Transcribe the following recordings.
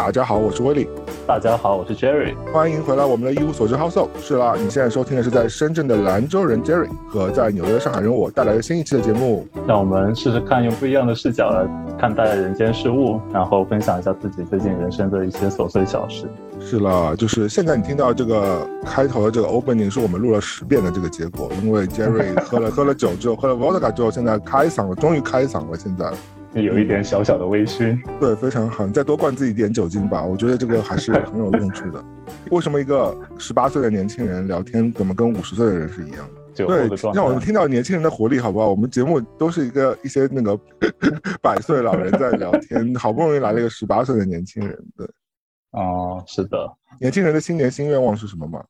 大家好，我是威利。大家好，我是 Jerry。欢迎回来我们的一无所知 House。是啦，你现在收听的是在深圳的兰州人 Jerry 和在纽约的上海人我带来的新一期的节目。让我们试试看用不一样的视角来看待人间事物，然后分享一下自己最近人生的一些琐碎小事。是了，就是现在你听到这个开头的这个 opening 是我们录了十遍的这个结果，因为 Jerry 喝了喝了酒之后，喝了 vodka 之后，现在开嗓了，终于开嗓了，现在。有一点小小的微醺，对，非常好。你再多灌自己一点酒精吧，我觉得这个还是很有用处的。为什么一个十八岁的年轻人聊天怎么跟五十岁的人是一样的？对，让我们听到年轻人的活力，好不好？我们节目都是一个一些那个百岁老人在聊天，好不容易来了一个十八岁的年轻人，对。哦，是的。年轻人的新年新愿望是什么吗？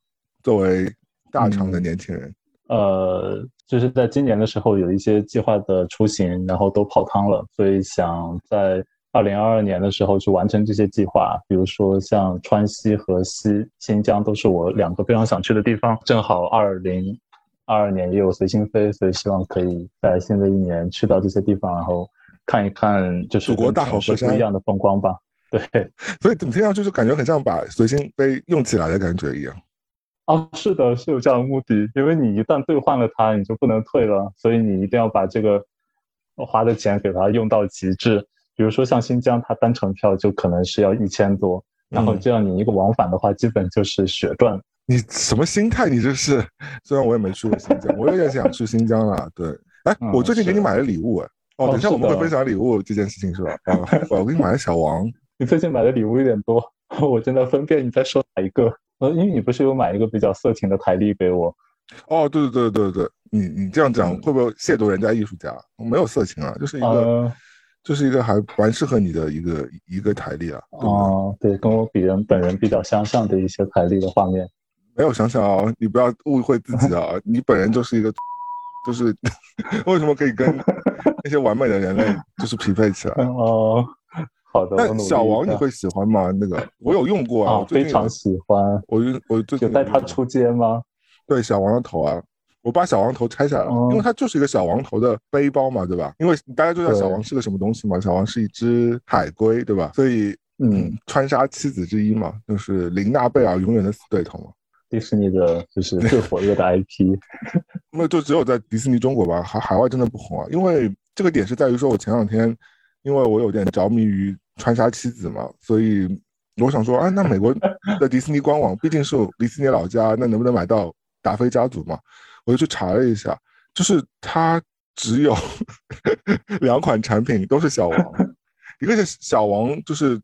作为大厂的年轻人。呃，就是在今年的时候有一些计划的出行，然后都泡汤了，所以想在二零二二年的时候去完成这些计划。比如说像川西和西新疆都是我两个非常想去的地方，正好二零二二年也有随心飞，所以希望可以在新的一年去到这些地方，然后看一看就是祖国大好河山不一样的风光吧。对，所以怎么听上去就感觉很像把随心飞用起来的感觉一样。啊，是的，是有这样的目的，因为你一旦兑换了它，你就不能退了，所以你一定要把这个花的钱给它用到极致。比如说像新疆，它单程票就可能是要一千多，然后这样你一个往返的话，基本就是血赚。你什么心态？你这是？虽然我也没去过新疆，我有点想去新疆了。对，哎，我最近给你买了礼物，哎，哦，等一下我们会分享礼物这件事情是吧？啊，我给你买了小王。你最近买的礼物有点多，我正在分辨你在说哪一个。呃，因为你不是有买一个比较色情的台历给我？哦，对对对对对对，你你这样讲会不会亵渎人家艺术家？没有色情啊，就是一个，就是一个还蛮适合你的一个一个台历啊。哦，对，跟我比人本人比较相像的一些台历的画面，没有想想啊，你不要误会自己啊，你本人就是一个，就是 为什么可以跟那些完美的人类就是匹配起来？哦。好的，那小王你会喜欢吗？那个我有用过啊，非常喜欢。我我最近带他出街吗？对，小王的头啊，我把小王头拆下来了，因为它就是一个小王头的背包嘛，对吧？因为大家知道小王是个什么东西嘛，小王是一只海龟，对吧？所以嗯，川沙七子之一嘛，就是林娜贝尔永远的死对头嘛。迪士尼的就是最火热的 IP，那就只有在迪士尼中国吧，海海外真的不红啊。因为这个点是在于说，我前两天。因为我有点着迷于川沙七子嘛，所以我想说，啊，那美国的迪士尼官网毕竟是迪士尼老家，那能不能买到达菲家族嘛？我就去查了一下，就是它只有 两款产品都是小王，一个是小王，就是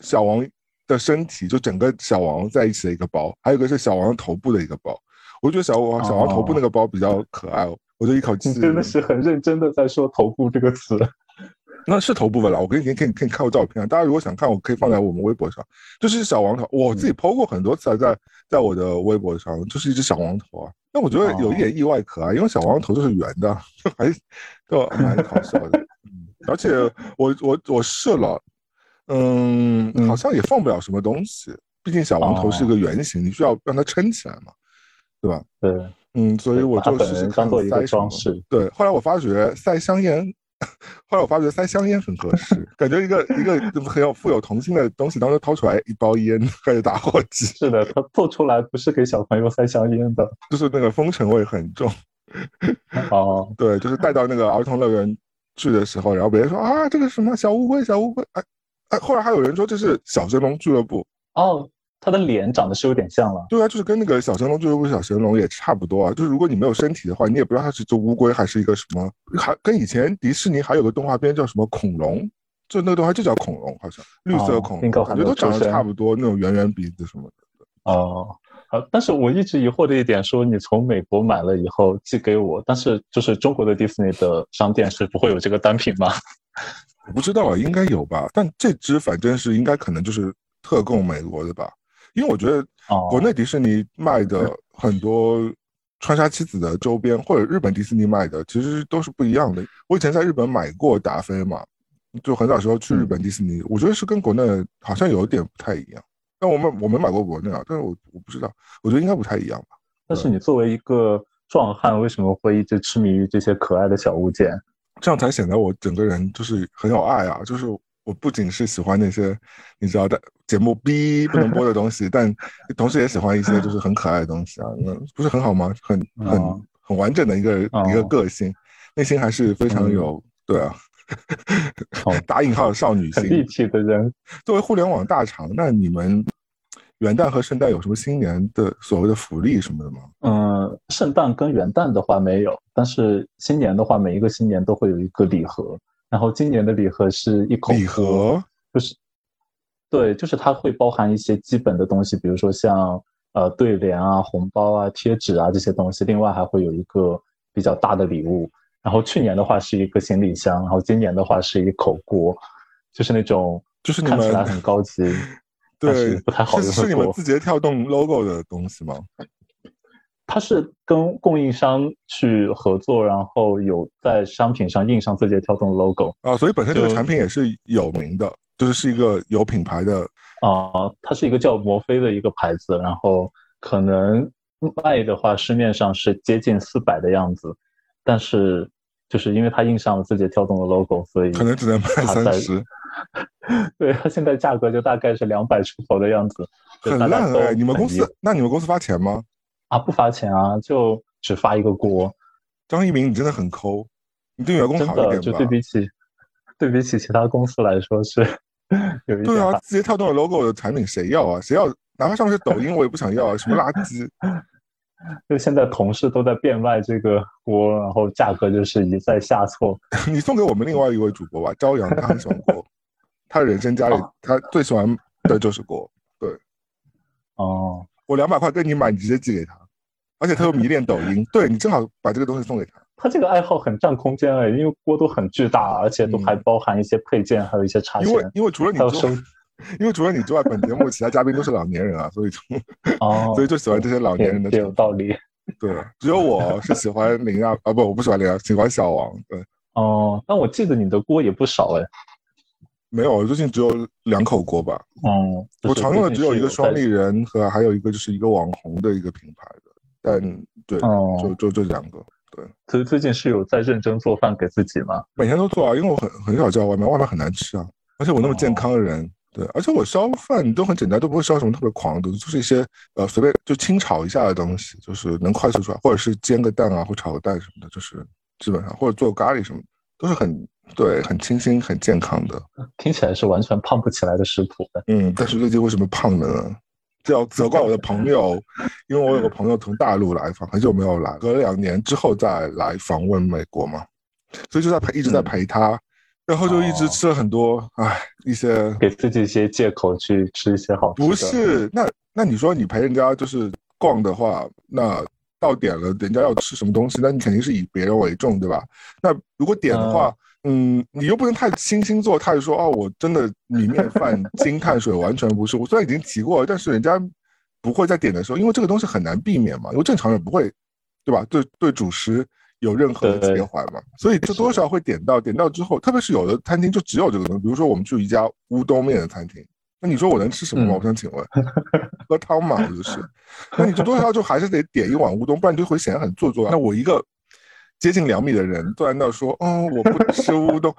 小王的身体，就整个小王在一起的一个包，还有一个是小王头部的一个包。我觉得小王小王头部那个包比较可爱，哦我就一口气真的是很认真的在说头部这个词。那是头部分了，我给你给你给你看过照片，大家如果想看，我可以放在我们微博上。就是小王头，我自己 PO 过很多次，在在我的微博上，就是一只小王头啊。那我觉得有一点意外可爱，因为小王头就是圆的，还就蛮搞笑的。嗯，而且我我我试了，嗯，好像也放不了什么东西，毕竟小王头是一个圆形，你需要让它撑起来嘛，对吧？对，嗯，所以我就试试看塞装饰。对，后来我发觉塞香烟。后来我发觉塞香烟很合适，感觉一个一个很有富有童心的东西，当中掏出来一包烟 开始打火机。是的，它做出来不是给小朋友塞香烟的，就是那个风尘味很重。哦，对，就是带到那个儿童乐园去的时候，然后别人说啊，这个什么小乌龟，小乌龟，哎哎，后来还有人说这是小神龙俱乐部。哦。他的脸长得是有点像了，对啊，就是跟那个小神龙俱乐部小神龙也差不多啊。就是如果你没有身体的话，你也不知道它是只乌龟还是一个什么，还跟以前迪士尼还有个动画片叫什么恐龙，就那个动画就叫恐龙，好像绿色恐龙，感觉都长得差不多，那种圆圆鼻子什么的。哦，好，但是我一直疑惑的一点，说你从美国买了以后寄给我，但是就是中国的迪士尼的商店是不会有这个单品吗？我不知道啊，应该有吧，但这只反正是应该可能就是特供美国的吧。因为我觉得国内迪士尼卖的很多川沙七子的周边，或者日本迪士尼卖的，其实都是不一样的。我以前在日本买过达菲嘛，就很早时候去日本迪士尼，我觉得是跟国内好像有点不太一样。但我们我没买过国内啊，但是我我不知道，我觉得应该不太一样吧。但是你作为一个壮汉，为什么会一直痴迷于这些可爱的小物件？这样才显得我整个人就是很有爱啊！就是我不仅是喜欢那些你知道的节目 B 不能播的东西，但同时也喜欢一些就是很可爱的东西啊，那不是很好吗？很很很完整的一个一个个性，内心还是非常有对啊，打引号的少女心，立体的人。作为互联网大厂，那你们元旦和圣诞有什么新年的所谓的福利什么的吗？嗯，圣诞跟元旦的话没有，但是新年的话，每一个新年都会有一个礼盒。然后今年的礼盒是一口礼盒，就是对，就是它会包含一些基本的东西，比如说像呃对联啊、红包啊、贴纸啊这些东西。另外还会有一个比较大的礼物。然后去年的话是一个行李箱，然后今年的话是一口锅，就是那种就是看起来很高级，对，不太好用的是你们字节跳动 logo 的东西吗？它是跟供应商去合作，然后有在商品上印上字节跳动 logo 啊，所以本身这个产品也是有名的，就是是一个有品牌的啊，它是一个叫摩飞的一个牌子，然后可能卖的话市面上是接近四百的样子，但是就是因为它印上了字节跳动的 logo，所以可能只能卖三十。对，它现在价格就大概是两百出头的样子，很烂哎！你们公司那你们公司发钱吗？啊，不发钱啊，就只发一个锅。张一鸣，你真的很抠，你对员工好一点吧？就对比起对比起其他公司来说是 有一点。对啊，字节跳动的 logo 的产品谁要啊？谁要？哪怕上面是抖音，我也不想要啊！什么垃圾？就现在同事都在变卖这个锅，然后价格就是一再下挫。你送给我们另外一位主播吧，朝阳，他很喜欢锅，他人生家里他最喜欢的就是锅。对，哦。我两百块跟你买，你直接寄给他，而且他又迷恋抖音，对你正好把这个东西送给他。他这个爱好很占空间哎，因为锅都很巨大，而且都还包含一些配件，还有一些插线。因为因为除了你之外，因为除了你之外，本节目其他嘉宾都是老年人啊，所以就哦，所以就喜欢这些老年人的。有道理。对，只有我是喜欢林啊啊不，我不喜欢林啊，喜欢小王。对。哦，但我记得你的锅也不少哎。没有，最近只有两口锅吧。哦，我常用的只有一个双立人和还有一个就是一个网红的一个品牌的，但对，就就这两个。对，最最近是有在认真做饭给自己吗？每天都做啊，因为我很很少叫外卖，外卖很难吃啊。而且我那么健康的人，对，而且我烧饭都很简单，都不会烧什么特别狂的东西，就是一些呃随便就清炒一下的东西，就是能快速出来，或者是煎个蛋啊，或炒个蛋什么的，就是基本上或者做咖喱什么，都是很。对，很清新、很健康的，听起来是完全胖不起来的食谱。嗯，但是最近为什么胖呢？这要责怪我的朋友，因为我有个朋友从大陆来访，很久没有来，隔了两年之后再来访问美国嘛，所以就在陪，一直在陪他，然后就一直吃了很多，唉，一些 给自己一些借口去吃一些好。不是，那那你说你陪人家就是逛的话，那到点了，人家要吃什么东西，那你肯定是以别人为重，对吧？那如果点的话。嗯，你又不能太惺惺作态说哦，我真的米面饭精碳水完全不是。我虽然已经提过了，但是人家不会在点的时候，因为这个东西很难避免嘛，因为正常人不会，对吧？对对，主食有任何的切换嘛，所以就多少会点到。点到之后，特别是有的餐厅就只有这个东西，比如说我们去一家乌冬面的餐厅，那你说我能吃什么吗？我想请问，喝汤嘛，不就是？那你就多少就还是得点一碗乌冬，不然就会显得很做作。那我一个。接近两米的人突然到说：“哦，我不吃乌冬，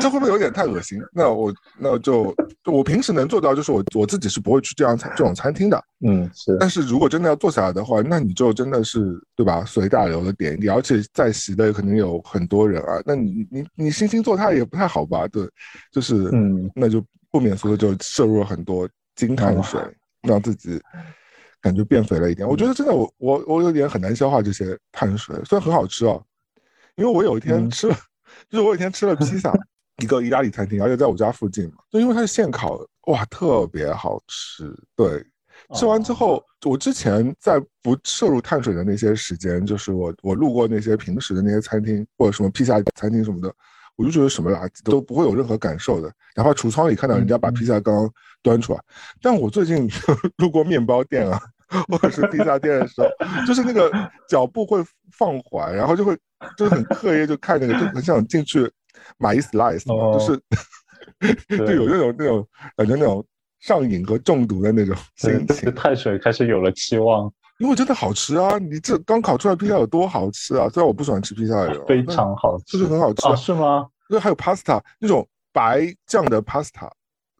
这会不会有点太恶心？”那我那就我平时能做到，就是我我自己是不会去这样餐这种餐厅的。嗯，是。但是如果真的要坐下来的话，那你就真的是对吧？随大流的点一点，而且在席的肯定有很多人啊，那你你你惺惺作态也不太好吧？对，就是嗯，那就不免俗的就摄入了很多精碳水，让自己感觉变肥了一点。我觉得真的，我我我有点很难消化这些碳水，虽然很好吃啊。因为我有一天吃了，就是我有一天吃了披萨，一个意大利餐厅，而且在我家附近嘛，就因为它是现烤的，哇，特别好吃。对，吃完之后，我之前在不摄入碳水的那些时间，就是我我路过那些平时的那些餐厅或者什么披萨餐厅什么的，我就觉得什么垃圾都不会有任何感受的，哪怕橱窗里看到人家把披萨刚刚端出来。但我最近 路过面包店啊。或者是披萨店的时候，就是那个脚步会放缓，然后就会就是很刻意就看那个，就很想进去买一 slice，就是 就有那种那种感觉那种上瘾和中毒的那种心情。碳水开始有了期望，因为真的好吃啊！你这刚烤出来披萨有多好吃啊！虽然我不喜欢吃披萨的，非常好吃，就是很好吃，是吗？对，还有 pasta 那种。白酱的 pasta，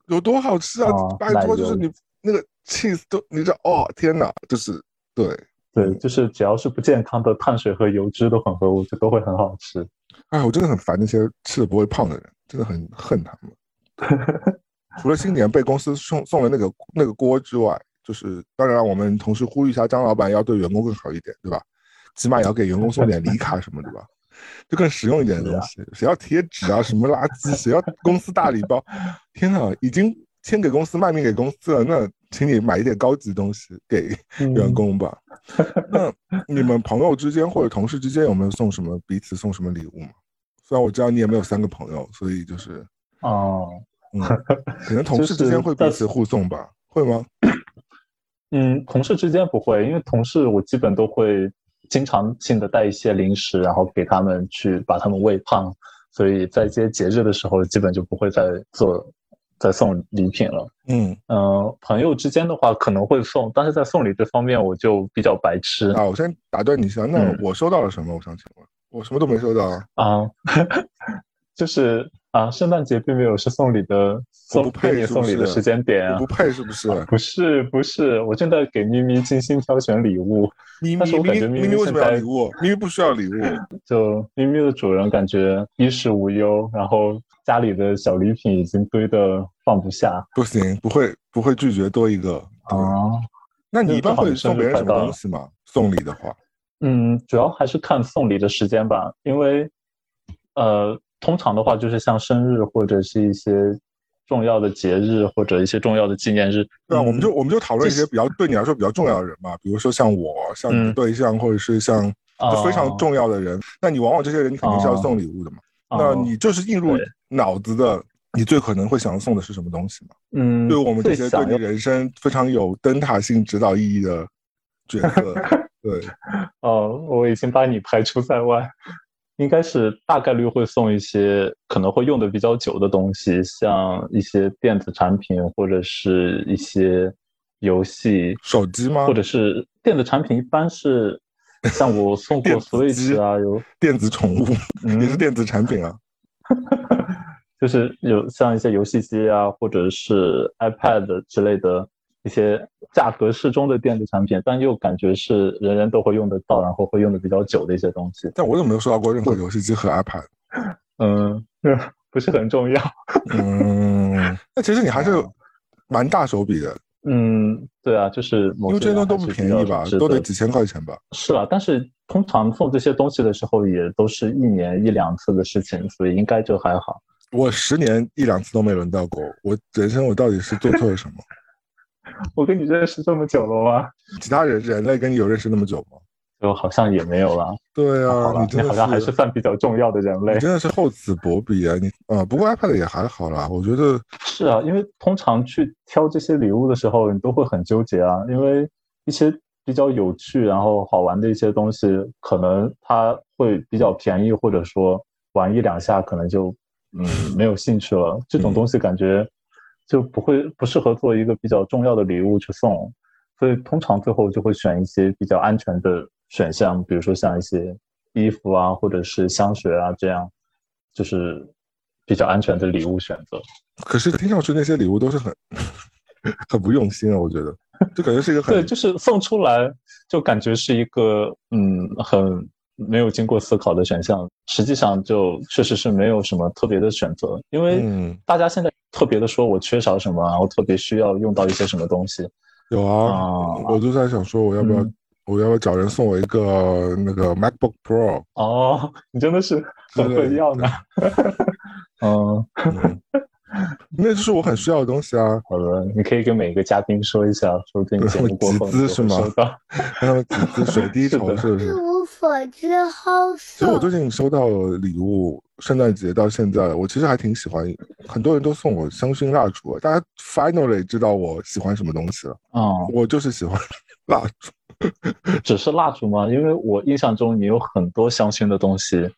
有多好吃啊！哦拜托，就是你那个 cheese 都，你知道哦，天哪，就是对，对，就是只要是不健康的碳水和油脂的混合物，就都会很好吃。哎，我真的很烦那些吃了不会胖的人，真的很恨他们。除了新年被公司送送了那个那个锅之外，就是当然我们同时呼吁一下张老板要对员工更好一点，对吧？起码也要给员工送点礼卡什么，对吧？就更实用一点的东西。谁要贴纸啊，什么垃圾？谁要公司大礼包？天呐，已经签给公司卖命给公司了，那请你买一点高级东西给员工吧。那你们朋友之间或者同事之间有没有送什么彼此送什么礼物吗？虽然我知道你也没有三个朋友，所以就是哦，嗯，可能同事之间会彼此互送吧，会吗？嗯，同事之间不会，因为同事我基本都会经常性的带一些零食，然后给他们去把他们喂胖，所以在一些节日的时候，基本就不会再做再送礼品了。嗯，嗯、朋友之间的话可能会送，但是在送礼这方面我就比较白痴啊，我先打断你一下，那嗯我收到了什么？我想请问，我什么都没收到啊。啊，就是啊，圣诞节并没有是送礼的送不配送礼的时间点啊不。配是不是？不是不是，我正在给咪咪精心挑选礼物。咪但是咪咪我感觉咪咪为什么要礼物？咪咪不需要礼物。就咪咪的主人感觉衣食无忧，然后家里的小礼品已经堆的放不下不行，不会不会拒绝多一个。对啊。那你一般会送别人什么东西吗？送礼的话，嗯，主要还是看送礼的时间吧，因为呃，通常的话就是像生日或者是一些重要的节日或者一些重要的纪念日。对啊，嗯我们就我们就讨论一些比较对你来说比较重要的人嘛，比如说像我，像对象，或者是像非常哦重要的人，那你往往这些人你肯定是要哦送礼物的嘛。哦那你就是映入脑子的，你最可能会想要送的是什么东西嘛？嗯，对我们这些对你人生非常有灯塔性指导意义的角色，对，哦，我已经把你排除在外。应该是大概率会送一些可能会用的比较久的东西，像一些电子产品或者是一些游戏，手机吗或？者是电子产品，一般是 像我送过 Switch 啊，有电子宠物嗯 也是电子产品啊。就是有像一些游戏机啊，或者是 iPad 之类的一些价格适中的电子产品，但又感觉是人人都会用得到，然后会用的比较久的一些东西。但我怎么没有收到过任何游戏机和 iPad？嗯，不是很重要。嗯，那其实你还是蛮大手笔的，嗯，对啊，就是某因为这些东西都不便宜吧，都得几千块钱吧。是啊，但是通常送这些东西的时候，也都是一年一两次的事情，所以应该就还好。我十年一两次都没轮到过，我人生我到底是做错了什么？我跟你认识这么久了吗？其他人人类跟你有认识那么久吗？就好像也没有了。对啊，好了，真的好像还是算比较重要的人类你。真的是厚此薄彼啊！你啊，不过 iPad 也还好啦，我觉得是啊，因为通常去挑这些礼物的时候，你都会很纠结啊，因为一些比较有趣然后好玩的一些东西，可能它会比较便宜，或者说玩一两下可能就嗯没有兴趣了。这种东西感觉就不会不适合做一个比较重要的礼物去送，所以通常最后就会选一些比较安全的选项，比如说像一些衣服啊，或者是香水啊，这样就是比较安全的礼物选择。可是听上去那些礼物都是很 很不用心啊，我觉得。就感觉是一个很 对，就是送出来就感觉是一个嗯很没有经过思考的选项，实际上就确实是没有什么特别的选择，因为嗯。大家现在特别的说我缺少什么，然后特别需要用到一些什么东西有啊，啊我就在想说我要不要嗯我要不要找人送我一个那个 MacBook Pro？哦，你真的是很会要呢。嗯，嗯，那就是我很需要的东西啊，好的，你可以跟每一个嘉宾说一下，说不定节目过资是吗收到。让他们集资水滴筹，是的是不是？无所知后其实我最。近收到礼物，圣诞节到现在，我其实还挺喜欢。很多人都送我香薰蜡烛，大家 finally 知道我喜欢什么东西了。啊，我就是喜欢 蜡烛。只是蜡烛吗？因为我印象中你有很多香薰的东西，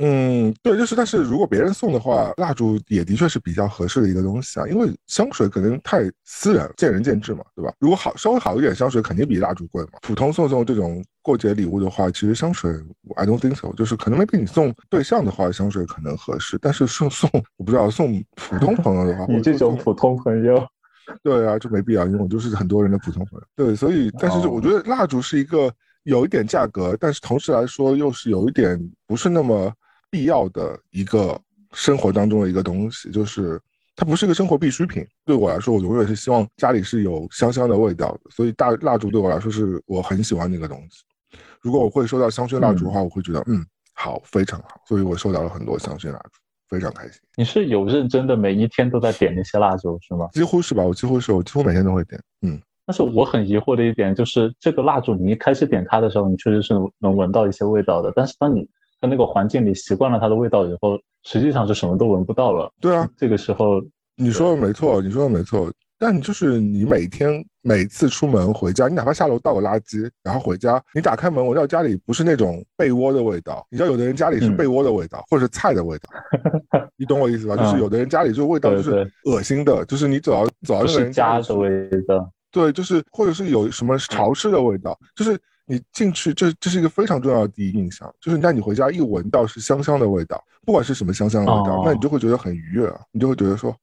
嗯，对，就是，但是如果别人送的话，蜡烛也的确是比较合适的一个东西啊，因为香水可能太私人，见仁见智嘛，对吧？如果好稍微好一点香水肯定比蜡烛贵嘛。普通送送这种过节礼物的话，其实香水 I don't think so，就是可能 maybe 你送对象的话，香水可能合适，但是送送我不知道送普通朋友的话，你这种普通朋友，对啊，就没必要，因为我就是很多人的普通朋友。对，所以但是我觉得蜡烛是一个有一点价格，但是同时来说又是有一点不是那么。必要的一个生活当中的一个东西，就是它不是一个生活必需品。对我来说，我永远是希望家里是有香香的味道的，所以大蜡烛对我来说是我很喜欢的一个东西。如果我会收到香薰蜡烛的话，我会觉得嗯好，非常好。所以我收到了很多香薰蜡烛，非常开心。你是有认真的每一天都在点那些蜡烛是吗？几乎是吧，我几乎是我几乎每天都会点。嗯，但是我很疑惑的一点就是，这个蜡烛你一开始点它的时候，你确实是能闻到一些味道的，但是当你在那个环境里习惯了它的味道以后，实际上是什么都闻不到了。对啊，这个时候你说的没错，你说的没错。但就是你每天每次出门回家，你哪怕下楼倒个垃圾，然后回家，你打开门闻到家里不是那种被窝的味道。你知道有的人家里是被窝的味道，或者是菜的味道，你懂我意思吧？就是有的人家里就味道就是恶心的，就是你走到走到那个人家的味道。对，就是或者是有什么潮湿的味道，就是。你进去，这这是一个非常重要的第一印象，就是那你回家一闻到是香香的味道，不管是什么香香的味道，那你就会觉得很愉悦，你就会觉得说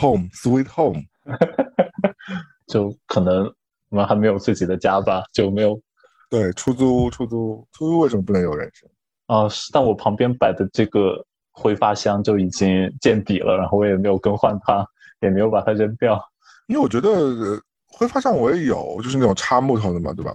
，home sweet home，就可能我们还没有自己的家吧，就没有，对，出租出租出租为什么不能有人声？啊，但我旁边摆的这个挥发箱就已经见底了，然后我也没有更换它，也没有把它扔掉，因为我觉得挥发箱我也有，就是那种插木头的嘛，对吧？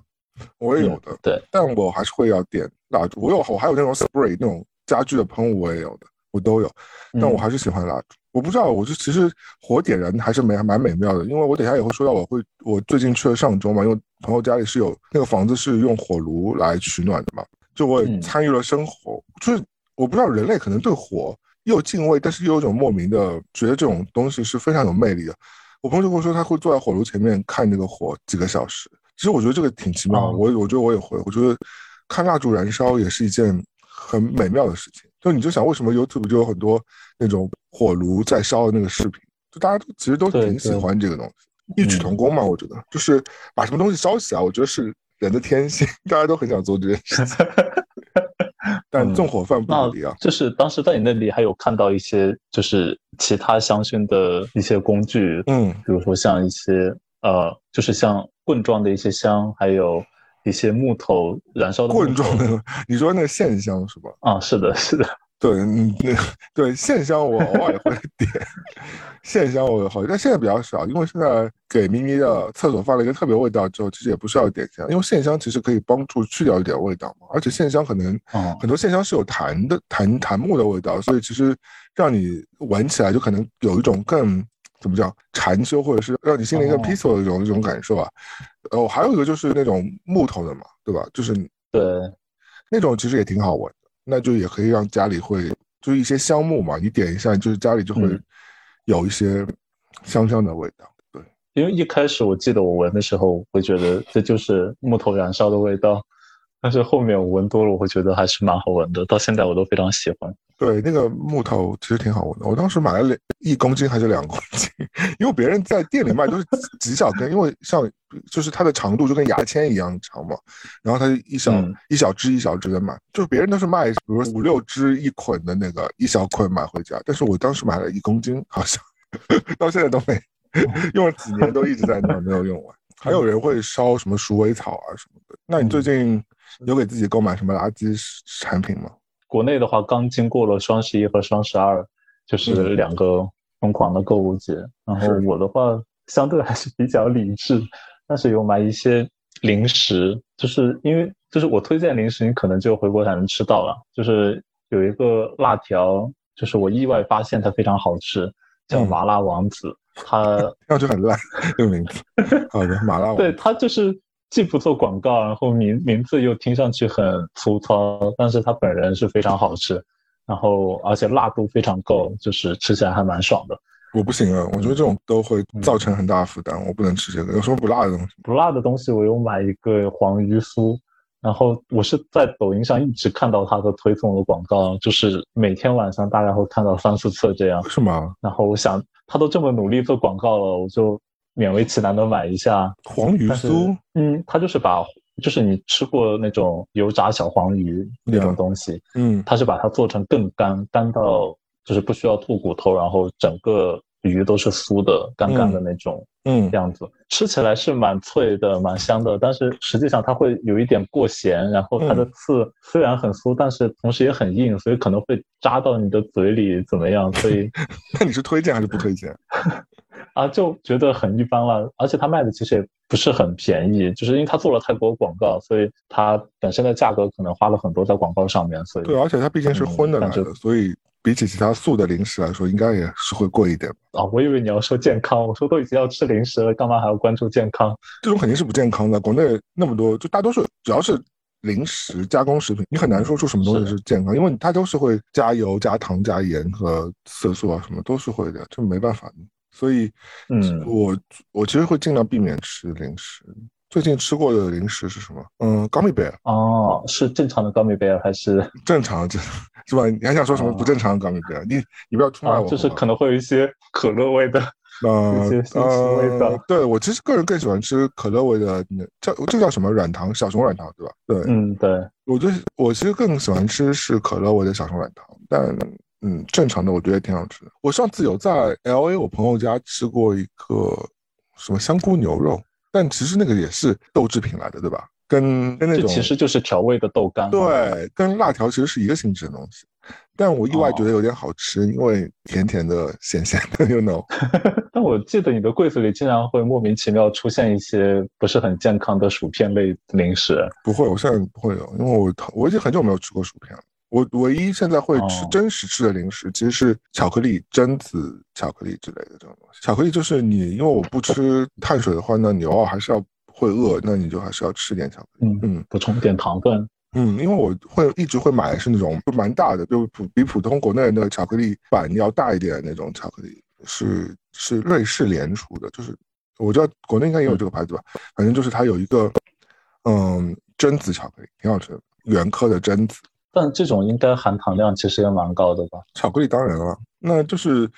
我也有的，对，但我还是会要点蜡烛。我有，我还有那种 spray 那种家具的喷雾，我也有的，我都有。但我还是喜欢蜡烛。我不知道，我就其实火点燃还是蛮蛮美妙的。因为我等下也会说到，我会我最近去了上周嘛，因为朋友家里是有那个房子是用火炉来取暖的嘛，就我也参与了生火。就是我不知道人类可能对火又敬畏，但是又有一种莫名的觉得这种东西是非常有魅力的。我朋友就跟我说，他会坐在火炉前面看那个火几个小时。其实我觉得这个挺奇妙的，我我觉得我也会，我觉得看蜡烛燃烧也是一件很美妙的事情。就你就想，为什么 YouTube 就有很多那种火炉在烧的那个视频？就大家都其实都挺喜欢这个东西，异曲同工嘛。我觉得就是把什么东西烧起来，我觉得是人的天性，大家都很想做这件事情。但纵火犯不一样。就是当时在你那里还有看到一些就是其他香薰的一些工具，嗯，比如说像一些呃，就是像。棍状的一些香，还有一些木头燃烧的棍状的，你说那个线香是吧？啊，是的，是的，对，嗯，对，线香我偶尔也会点，线香我好，但现在比较少，因为现在给咪咪的厕所放了一个特别味道之后，其实也不需要点香，因为线香其实可以帮助去掉一点味道嘛，而且线香可能很多线香是有檀的檀檀木的味道，所以其实让你闻起来就可能有一种更。怎么讲禅修，或者是让你心灵更 peaceful 的一种一种感受啊？呃，还有一个就是那种木头的嘛，对吧？就是对，那种其实也挺好闻的，那就也可以让家里会就一些香木嘛，你点一下，就是家里就会有一些香香的味道。对，因为一开始我记得我闻的时候会觉得这就是木头燃烧的味道，但是后面我闻多了，我会觉得还是蛮好闻的，到现在我都非常喜欢。对，那个木头其实挺好闻的。我当时买了两一公斤还是两公斤，因为别人在店里卖都是几小根，因为像就是它的长度就跟牙签一样长嘛，然后它一小一小支一小支的买，就是别人都是卖比如五六支一捆的那个一小捆买回家，但是我当时买了一公斤，好像到现在都没 用了几年，都一直在那没有用完。还有人会烧什么鼠尾草啊什么的。那你最近有给自己购买什么垃圾产品吗？国内的话，刚经过了双十一和双十二，就是两个疯狂的购物节。然后我的话，相对还是比较理智，但是有买一些零食，就是因为就是我推荐零食，你可能就回国才能吃到了。就是有一个辣条，就是我意外发现它非常好吃，叫麻辣王子。它 听上去很烂，这个名字。好的，麻辣王。对，它就是。既不做广告，然后名名字又听上去很粗糙，但是它本人是非常好吃，然后而且辣度非常够，就是吃起来还蛮爽的。我不行啊，我觉得这种都会造成很大负担，我不能吃这个。有什么不辣的东西？不辣的东西，我有买一个黄鱼酥，然后我是在抖音上一直看到他的推送的广告，就是每天晚上大概会看到三四次这样。是吗？然后我想，他都这么努力做广告了，我就勉为其难的买一下黄鱼酥。嗯，它就是把，就是你吃过那种油炸小黄鱼那种东西，嗯，它是把它做成更干，干到就是不需要吐骨头，然后整个。鱼都是酥的、干干的那种，嗯，样子吃起来是蛮脆的、蛮香的，但是实际上它会有一点过咸，然后它的刺虽然很酥，但是同时也很硬，所以可能会扎到你的嘴里，怎么样？所以，那你是推荐还是不推荐？啊，就觉得很一般了，而且它卖的其实也不是很便宜，就是因为它做了太多广告，所以它本身的价格可能花了很多在广告上面，所以对，而且它毕竟是荤的来的，所以。比起其他素的零食来说，应该也是会贵一点啊！我以为你要说健康，我说都已经要吃零食了，干嘛还要关注健康？这种肯定是不健康的。国内那么多，就大多数只要是零食加工食品，你很难说出什么东西是健康，因为它都是会加油、加糖、加盐和色素啊，什么都是会的，这没办法的。所以，嗯，我我其实会尽量避免吃零食。最近吃过的零食是什么？嗯，高米贝尔。哦，是正常的高米贝尔还是正常？这是吧？你还想说什么不正常的高米贝尔？你你不要出卖我。就是可能会有一些可乐味的，呃，一些新奇味道。对我其实个人更喜欢吃可乐味的，叫这叫什么软糖？小熊软糖，对吧？对，嗯，对。我就我其实更喜欢吃是可乐味的小熊软糖，但嗯，正常的我觉得挺好吃的。我上次有在 L A 我朋友家吃过一个什么香菇牛肉。但其实那个也是豆制品来的，对吧？跟跟那种其实就是调味的豆干，对，跟辣条其实是一个性质的东西。但我意外觉得有点好吃，因为甜甜的、咸咸的，you know。但我记得你的柜子里经常会莫名其妙出现一些不是很健康的薯片类零食。不会，我现在不会有，因为我我已经很久没有吃过薯片了。我唯一现在会吃真实吃的零食，其实是巧克力、榛子巧克力之类的这种东西。巧克力就是你，因为我不吃碳水的话，那你偶尔还是要会饿，那你就还是要吃点巧克力，嗯，补充点糖分。嗯，因为我会一直会买是那种就蛮大的，就普比普通国内的巧克力板要大一点的那种巧克力，是是瑞士联储的，就是我知道国内应该也有这个牌子吧，反正就是它有一个嗯榛子巧克力，挺好吃的，原颗的榛子。但这种应该含糖量其实也蛮高的吧？巧克力当然了，那就是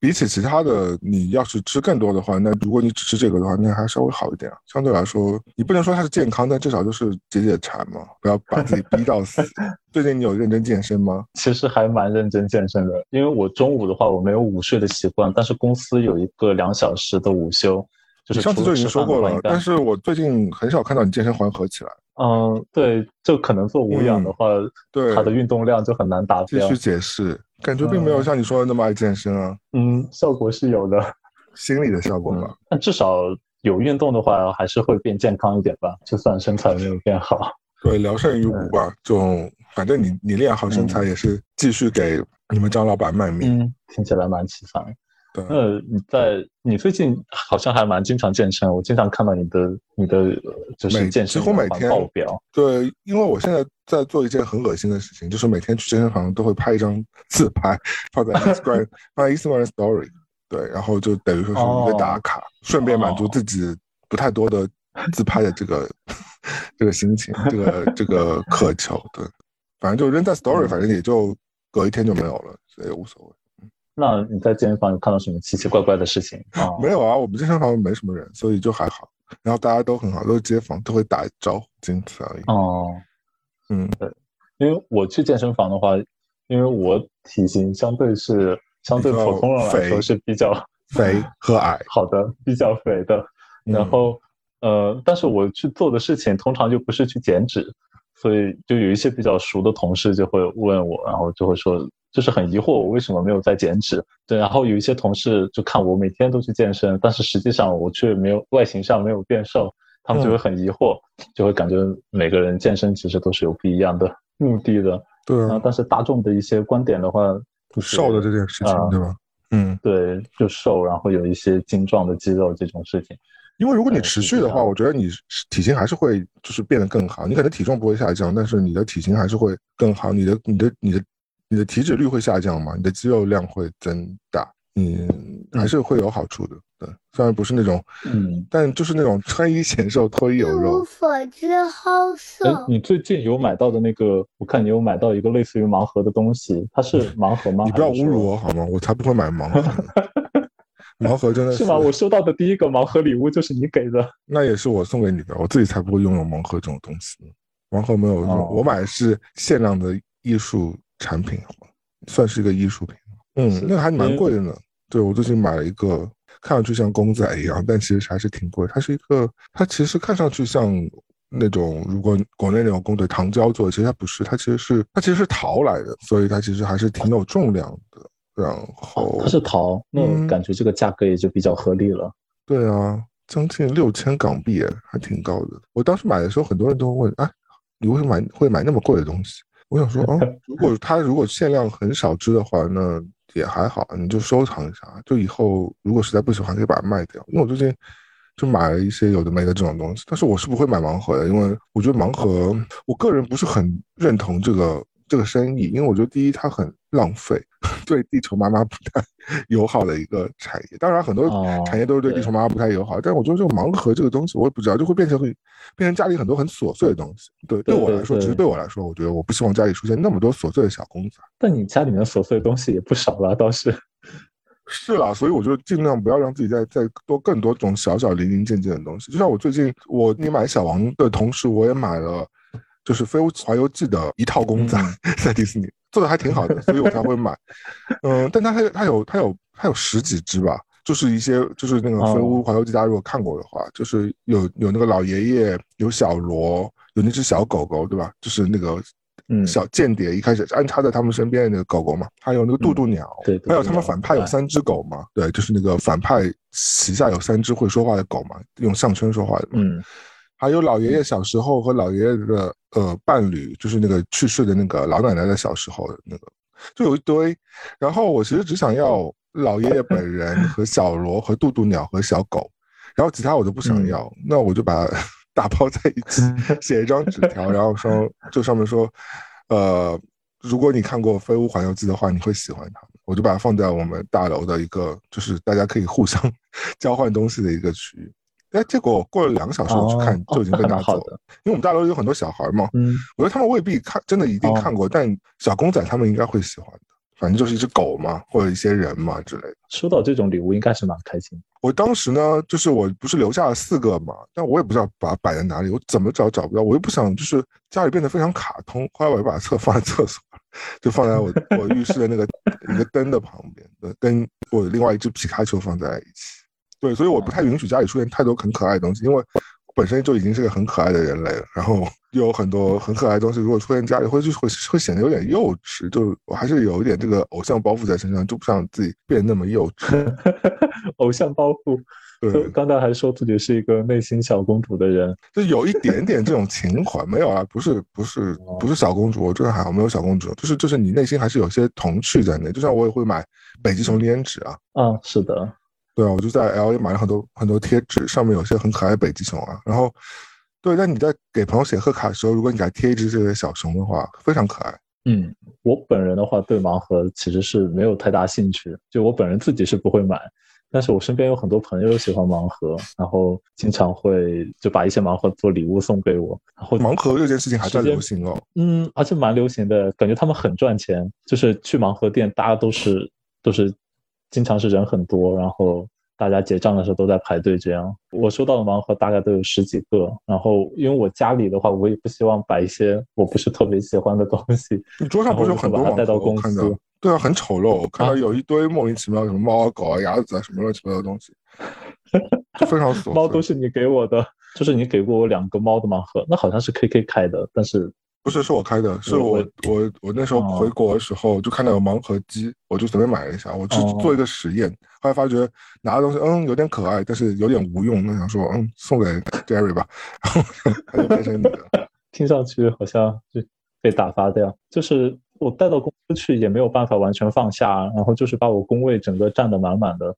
比起其他的，你要是吃更多的话，那如果你只吃这个的话，那还稍微好一点。相对来说，你不能说它是健康，但至少就是解解馋嘛，不要把自己逼到死。最近你有认真健身吗？其实还蛮认真健身的，因为我中午的话我没有午睡的习惯，但是公司有一个两小时的午休，就是上次就已经说过了。但是我最近很少看到你健身环合起来。嗯，对，就可能做无氧的话，对它的运动量就很难达标。继续解释，感觉并没有像你说的那么爱健身啊。嗯，效果是有的，心理的效果吧。但至少有运动的话，还是会变健康一点吧。就算身材没有变好，对，聊胜于无吧。就反正你你练好身材也是继续给你们张老板卖命。嗯，听起来蛮凄惨。那你在你最近好像还蛮经常健身，我经常看到你的你的就是健身几乎每天报表。对，因为我现在在做一件很恶心的事情，就是每天去健身房都会拍一张自拍，放在 Instagram 放在 Instagram Story，对，然后就等于说是一个打卡，顺便满足自己不太多的自拍的这个 这个心情，这个 这个渴求。对，反正就扔在 Story，反正也就隔一天就没有了，所以无所谓。那你在健身房有看到什么奇奇怪怪的事情啊？没有啊，我们健身房没什么人，所以就还好。然后大家都很好，都是街坊，都会打招呼，仅此而已。哦，嗯，对，因为我去健身房的话，因为我体型相对是相对普通人来说是比较肥和矮，好的，比较肥的。然后呃，但是我去做的事情通常就不是去减脂，所以就有一些比较熟的同事就会问我，然后就会说。就是很疑惑，我为什么没有在减脂？对，然后有一些同事就看我每天都去健身，但是实际上我却没有外形上没有变瘦，他们就会很疑惑，就会感觉每个人健身其实都是有不一样的 目的的。对啊，但是大众的一些观点的话，瘦的这件事情，对吧？嗯，对，就瘦，然后有一些精壮的肌肉这种事情。因为如果你持续的话，我觉得你体型还是会就是变得更好。你可能体重不会下降，但是你的体型还是会更好。你的、你的、你的。你的体脂率会下降吗？你的肌肉量会增大，嗯，还是会有好处的。对，虽然不是那种，嗯，但就是那种穿衣显瘦，脱衣有肉无肉。所知好哎，，你最近有买到的那个，我看你有买到一个类似于盲盒的东西，它是 盲盒吗？你不要侮辱我。好吗？我才不会买盲盒。盲盒真的是吗？我收到的第一个盲盒礼物就是你给的。那也是我送给你的，我自己才不会拥有盲盒这种东西。盲盒没有用，哦我买的是限量的艺术产品，算是一个艺术品。嗯，那个还蛮贵的呢。对，我最近买了一个，看上去像公仔一样，但其实还是挺贵。它是一个，它其实看上去像那种如果国内那种公仔糖胶做的，其实它不是，它其实是它其实是陶来的，所以它其实还是挺有重量的。然后它是陶，那嗯感觉这个价格也就比较合理了。对啊，将近六千港币，哎，还挺高的。我当时买的时候，很多人都问，哎，你为什么买会买那么贵的东西？我想说，哦，如果它如果限量很少只的话，那也还好，你就收藏一下，就以后如果实在不喜欢，可以把它卖掉。因为我最近就买了一些有的没的这种东西，但是我是不会买盲盒的，因为我觉得盲盒，我个人不是很认同这个这个生意，因为我觉得第一它很浪费，对地球妈妈不太 友好的一个产业。当然，很多哦产业都是对地球妈妈不太友好，但是我觉得这个盲盒这个东西，我也不知道，就会变成会变成家里很多很琐碎的东西。对，对我来说，其实对对我来说，我觉得我不希望家里出现那么多琐碎的小公仔。但你家里面琐碎的东西也不少了，倒是。是啦，所以我就尽量不要让自己再再多更多这种小小零零件件的东西。就像我最近，我你买小王的同时，我也买了就是《飞屋环游记》的一套公仔，在迪士尼做的还挺好的，所以我才会买。嗯，但它它它有它有它有十几只吧，就是一些就是那个《飞屋环游记》，大家如果看过的话，就是有有那个老爷爷，有小罗，有那只小狗狗，对吧？就是那个。嗯小间谍一开始安插在他们身边的那个狗狗嘛，还有那个渡渡鸟，对对还有他们反派有三只狗嘛，对，就是那个反派旗下有三只会说话的狗嘛，用项圈说话的嘛，嗯还有老爷爷小时候和老爷爷的呃伴侣，就是那个去世的那个老奶奶的小时候的那个，就有一堆。然后我其实只想要老爷爷本人和小罗和渡渡鸟和小狗，然后其他我都不想要，那我就把它 打包在一起，写一张纸条，然后说就上面说，呃，如果你看过《飞屋环游记》的话，你会喜欢它。我就把它放在我们大楼的一个，就是大家可以互相 交换东西的一个区域。哎，结果过了两个小时，我去看哦就已经被那拿走了。因为我们大楼有很多小孩嘛，嗯，我觉得他们未必看，真的一定哦看过，但小公仔他们应该会喜欢的。反正就是一只狗嘛，或者一些人嘛之类的。收到这种礼物应该是蛮开心。我当时呢，就是我不是留下了四个嘛，但我也不知道把它摆在哪里，我怎么找找不到，我又不想就是家里变得非常卡通，后来我就把册 放在厕所，就放在我我浴室的那个一个灯的旁边，对，跟我另外一只皮卡丘放在一起。对，所以我不太允许家里出现太多很可爱的东西，因为本身就已经是个很可爱的人类了，然后 又有很多很可爱的东西，如果出现家里会就会会显得有点幼稚，就我还是有一点这个偶像包袱在身上，就不想自己变得那么幼稚。偶像包袱。对，刚才还说自己是一个内心小公主的人，就有一点点这种情怀，没有啊，不是不是不是小公主，我这个还好，没有小公主，就是就是你内心还是有些童趣在内，就像我也会买北极熊粘纸啊，啊，是的，对啊，我就在 L A 买了很多很多贴纸，上面有些很可爱的北极熊啊，然后对，那你在给朋友写贺卡的时候，如果你给他贴一只这个小熊的话，非常可爱。嗯，我本人的话对盲盒其实是没有太大兴趣，就我本人自己是不会买，但是我身边有很多朋友喜欢盲盒，然后经常会就把一些盲盒做礼物送给我，然后盲盒这件事情还算流行哦，嗯，而且蛮流行的，感觉他们很赚钱。就是去盲盒店，大家都是都是经常是人很多，然后大家结账的时候都在排队。这样，我收到的盲盒大概都有十几个。然后，因为我家里的话，我也不希望摆一些我不是特别喜欢的东西。你桌上不是有很多带到公司对啊，很丑陋，我看到啊有一堆莫名其妙什么猫啊狗啊鸭子啊什么乱七八糟的东西，就 非常琐碎。猫都是你给我的，就是你给过我两个猫的盲盒，那好像是 KK 开的，但是不是，是我开的，是我我我我那时候哦回国的时候就看到有盲盒机，我就随便买了一下，我是哦做一个实验，后来发觉拿的东西嗯有点可爱，但是有点无用，那想说嗯送给 Jerry 吧，然后他就变成你的。听上去好像就被打发掉。就是我带到公司去也没有办法完全放下，然后就是把我工位整个占得满满的。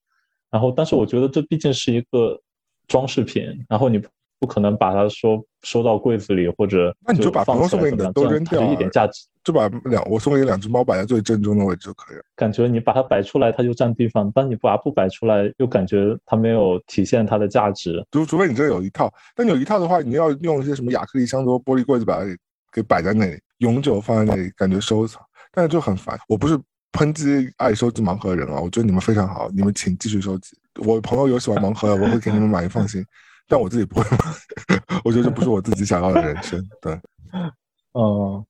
然后，但是我觉得这毕竟是一个装饰品，然后你不可能把它说收到柜子里或者那你就把朋友送给你的都扔掉，一点价值，就把两我送给你两只猫摆在最正中的位置就可以了。感觉你把它摆出来，它就占地方；但你把它不摆出来，又感觉它没有体现它的价值。除除非你这有一套，但你有一套的话，你要用一些什么亚克力箱子、玻璃柜子把它给给摆在那里，永久放在那里，感觉收藏，但是就很烦。我不是抨击爱收集盲盒的人啊，我觉得你们非常好，你们请继续收集。我朋友有喜欢盲盒的，我会给你们买，放心。但我自己不会买，我觉得这不是我自己想要的人生。对，嗯，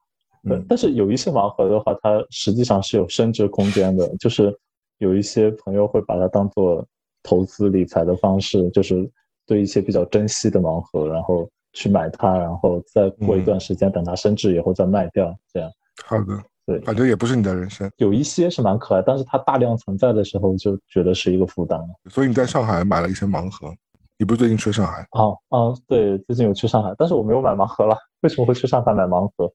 但是有一些盲盒的话，它实际上是有升值空间的。就是有一些朋友会把它当做投资理财的方式，就是对一些比较珍惜的盲盒，然后去买它，然后再过一段时间等它升值以后再卖掉。这样，好的，对，反正也不是你的人生。有一些是蛮可爱，但是它大量存在的时候，就觉得是一个负担了。所以你在上海买了一些盲盒。你不是最近去上海？哦哦，对，最近有去上海，但是我没有买盲盒了。为什么会去上海买盲盒？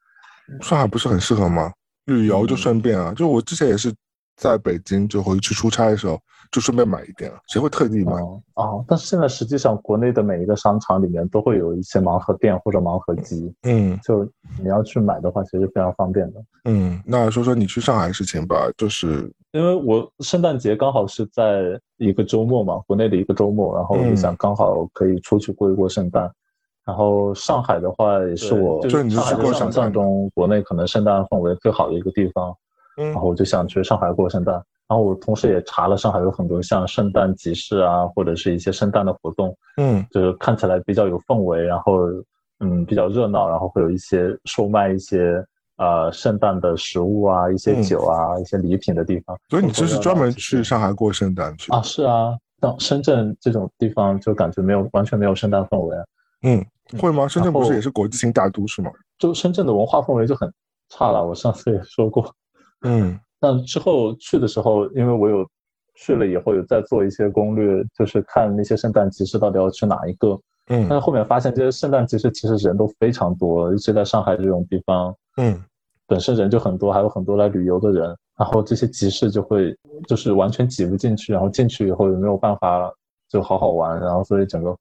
上海不是很适合吗？旅游就顺便啊，就我之前也是在北京就回去出差的时候，就顺便买一点了。谁会特地买？哦，但是现在实际上国内的每一个商场里面都会有一些盲盒店或者盲盒机。嗯，就你要去买的话，其实非常方便的。嗯，那说说你去上海的事情吧，就是。因为我圣诞节刚好是在一个周末嘛，国内的一个周末，然后我就想刚好可以出去过一过圣诞。然后上海的话也是我上海想象中国内可能圣诞氛围最好的一个地方。嗯，然后我就想去上海过圣诞。然后我同时也查了上海有很多像圣诞集市啊，或者是一些圣诞的活动。嗯，就是看起来比较有氛围，然后嗯比较热闹，然后会有一些售卖一些。呃，圣诞的食物啊，一些酒啊，一些礼品的地方。所以你这是专门去上海过圣诞去啊？是啊，像深圳这种地方就感觉没有完全没有圣诞氛围。嗯，会吗？深圳不是也是国际性大都市吗？就深圳的文化氛围就很差了。我上次也说过。嗯，但之后去的时候，因为我有去了以后有在做一些攻略，就是看那些圣诞集市到底要去哪一个。嗯，但是后面发现这些圣诞集市其实人都非常多，尤其在上海这种地方。嗯。本身人就很多，还有很多来旅游的人，然后这些集市就会就是完全挤不进去，然后进去以后也没有办法就好好玩，然后所以整个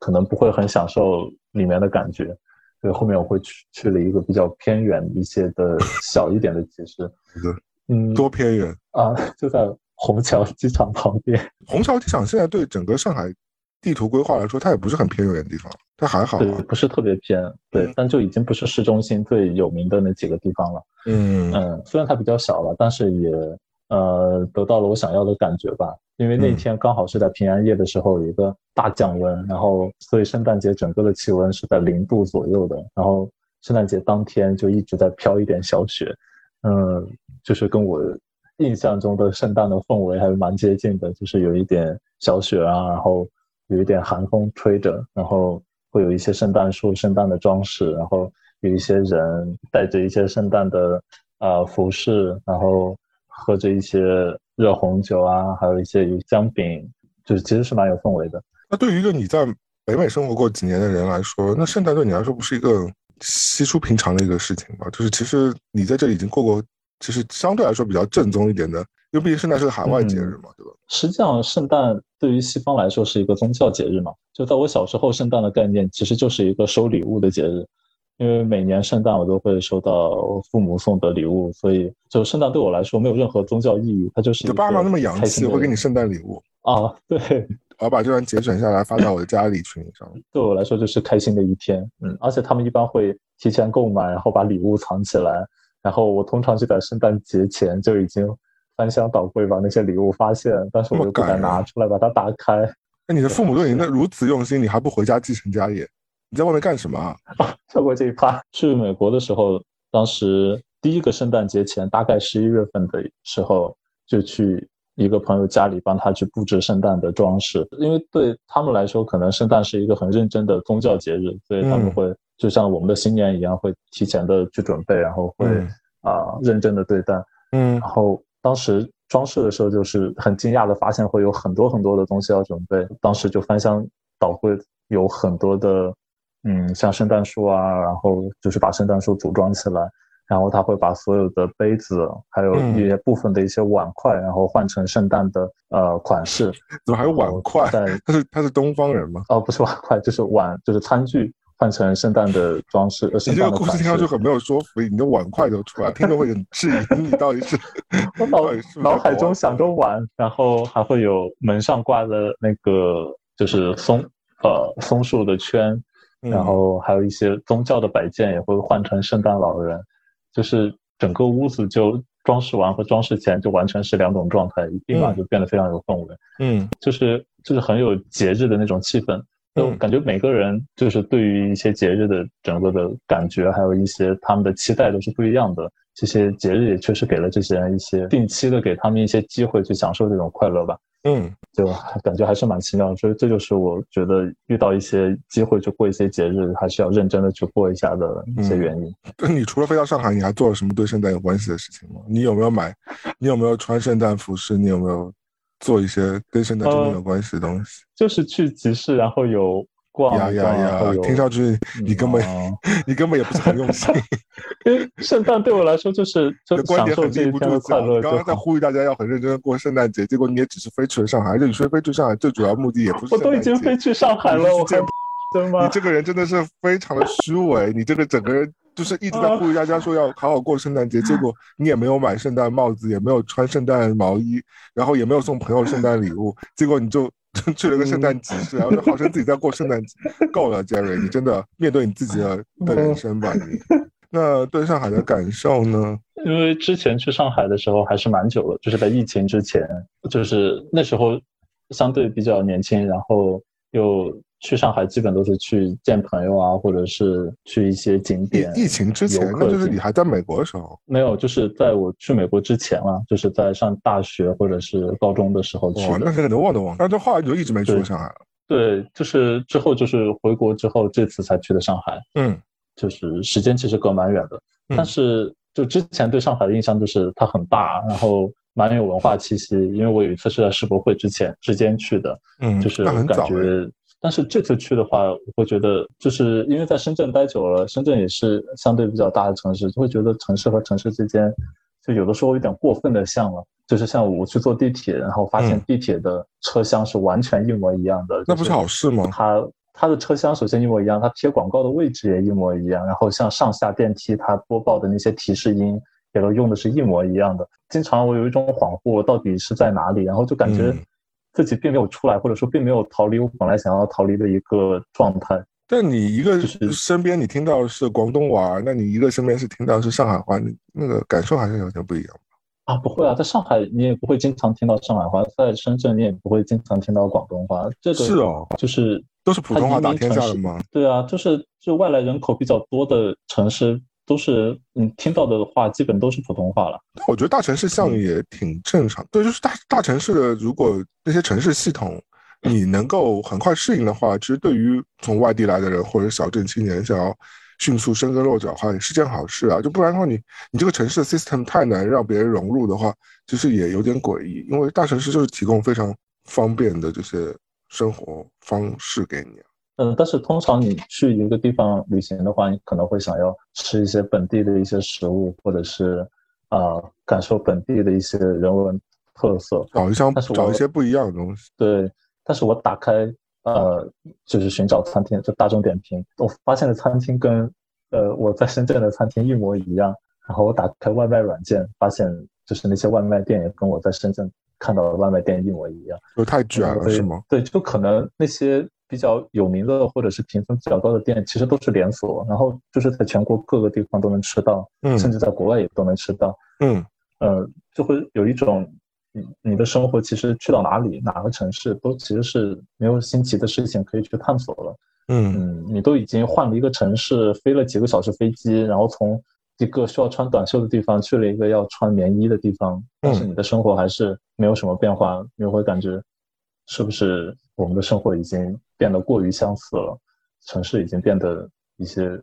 可能不会很享受里面的感觉。所以后面我会去去了一个比较偏远一些的 小一点的集市。嗯，多偏远啊？就在虹桥机场旁边。虹桥机场现在对整个上海。地图规划来说，它也不是很偏远的地方，它还好，对，不是特别偏，对，但就已经不是市中心最有名的那几个地方了。嗯嗯，虽然它比较小了，但是也呃得到了我想要的感觉吧。因为那天刚好是在平安夜的时候有一个大降温，然后所以圣诞节整个的气温是在零度左右的，然后圣诞节当天就一直在飘一点小雪，嗯，就是跟我印象中的圣诞的氛围还是蛮接近的，就是有一点小雪啊，然后。有一点寒风吹着，然后会有一些圣诞树、圣诞的装饰，然后有一些人带着一些圣诞的呃服饰，然后喝着一些热红酒啊，还有一些有姜饼，就是其实是蛮有氛围的。那对于一个你在北美生活过几年的人来说，那圣诞对你来说不是一个稀疏平常的一个事情吗？就是其实你在这里已经过过，其实相对来说比较正宗一点的，因为毕竟圣诞是个海外节日嘛，对吧？实际上，圣诞对于西方来说是一个宗教节日嘛。就在我小时候，圣诞的概念其实就是一个收礼物的节日，因为每年圣诞我都会收到父母送的礼物，所以就圣诞对我来说没有任何宗教意义，它就是。就爸妈那么洋气，会给你圣诞礼物啊？对，我要把这段节选下来发到我的家里群上。对我来说就是开心的一天，嗯，而且他们一般会提前购买，然后把礼物藏起来，然后我通常就在圣诞节前就已经。翻箱倒柜把那些礼物发现，但是我又不敢拿出来把它打开。那你的父母对你那如此用心，你还不回家继承家业？你在外面干什么啊？跳过这一趴。去美国的时候，当时第一个圣诞节前，大概十一月份的时候，就去一个朋友家里帮他去布置圣诞的装饰。因为对他们来说，可能圣诞是一个很认真的宗教节日，所以他们会就像我们的新年一样，会提前的去准备，然后会啊认真的对待。嗯，然后。当时装饰的时候，就是很惊讶的发现会有很多很多的东西要准备。当时就翻箱倒柜，有很多的，嗯，像圣诞树啊，然后就是把圣诞树组装起来，然后他会把所有的杯子，还有一些部分的一些碗筷，然后换成圣诞的呃款式。怎么还有碗筷？他是他是东方人吗？哦，不是碗筷，就是碗，就是餐具。换成圣诞的装饰，你这个故事听上去很没有说服力，你的碗筷都出来，听着会很质疑你到底是。我脑脑海中想着碗，然后还会有门上挂的那个就是松呃松树的圈，然后还有一些宗教的摆件也会换成圣诞老人，就是整个屋子就装饰完和装饰前就完全是两种状态，立马就变得非常有氛围。嗯，就是就是很有节日的那种气氛。就感觉每个人就是对于一些节日的整个的感觉，还有一些他们的期待都是不一样的。这些节日也确实给了这些人一些定期的给他们一些机会去享受这种快乐吧。嗯，就感觉还是蛮奇妙。所以这就是我觉得遇到一些机会去过一些节日，还是要认真的去过一下的一些原因。那你除了飞到上海，你还做了什么对圣诞有关系的事情吗？你有没有买？你有没有穿圣诞服饰？你有没有？做一些跟圣诞真正有关系的东西，就是去集市，然后有逛呀呀呀，听上去你根本 你根本也不是很用心。因为圣诞对我来说就是 就享受这一天的快乐。刚刚在呼吁大家要很认真的过圣诞节，结果你也只是飞去了上海，而且你说飞去上海最主要目的也不是。我都已经飞去上海了，我还真吗？你这个人真的是非常的虚伪，你这个整个人。就是一直在呼吁大家说要好好过圣诞节，结果你也没有买圣诞帽子，也没有穿圣诞毛衣，然后也没有送朋友圣诞礼物，结果你就 去了个圣诞集市，然后就号称自己在过圣诞节。够了，Jerry，你真的面对你自己的的人生吧。你那对上海的感受呢？因为之前去上海的时候还是蛮久了，就是在疫情之前，就是那时候相对比较年轻，然后又。去上海基本都是去见朋友啊，或者是去一些景点。疫情之前，那就是你还在美国的时候。没有，就是在我去美国之前了，就是在上大学或者是高中的时候去。哇，那可能忘都忘了。但这后来就一直没去过上海了。对，就是之后就是回国之后，这次才去的上海。嗯，就是时间其实隔蛮远的，但是就之前对上海的印象就是它很大，然后蛮有文化气息。因为我有一次是在世博会之前之间去的，嗯，就是感觉。但是这次去的话，我会觉得，就是因为在深圳待久了，深圳也是相对比较大的城市，就会觉得城市和城市之间，就有的时候有点过分的像了。就是像我去坐地铁，然后发现地铁的车厢是完全一模一样的，那不是好事吗？它它的车厢首先一模一样，它贴广告的位置也一模一样，然后像上下电梯它播报的那些提示音也都用的是一模一样的。经常我有一种恍惚，到底是在哪里，然后就感觉。自己并没有出来，或者说并没有逃离我本来想要逃离的一个状态。但你一个身边你听到是广东话，那你一个身边是听到是上海话，那个感受还是有点不一样啊，不会啊，在上海你也不会经常听到上海话，在深圳你也不会经常听到广东话。这个是哦，就是都是普通话打天下的吗？对啊，就是就外来人口比较多的城市。都是你听到的话，基本都是普通话了。我觉得大城市像也挺正常。对，就是大大城市的，如果那些城市系统你能够很快适应的话，其实对于从外地来的人或者小镇青年想要迅速生根落脚的话，也是件好事啊。就不然的话，你你这个城市的 system 太难让别人融入的话，其实也有点诡异。因为大城市就是提供非常方便的这些生活方式给你。嗯，但是通常你去一个地方旅行的话，你可能会想要吃一些本地的一些食物，或者是啊感受本地的一些人文特色，找一但是找一些不一样的东西。对，但是我打开呃就是寻找餐厅，就大众点评，我发现的餐厅跟呃我在深圳的餐厅一模一样。然后我打开外卖软件，发现就是那些外卖店也跟我在深圳看到的外卖店一模一样。就太卷了是吗？对，就可能那些。比较有名的或者是评分比较高的店，其实都是连锁，然后就是在全国各个地方都能吃到，嗯，甚至在国外也都能吃到，嗯，呃，就会有一种，你你的生活其实去到哪里哪个城市都其实是没有新奇的事情可以去探索了，嗯嗯，你都已经换了一个城市，飞了几个小时飞机，然后从一个需要穿短袖的地方去了一个要穿棉衣的地方，但是你的生活还是没有什么变化，你会感觉是不是我们的生活已经。变得过于相似了，城市已经变得一些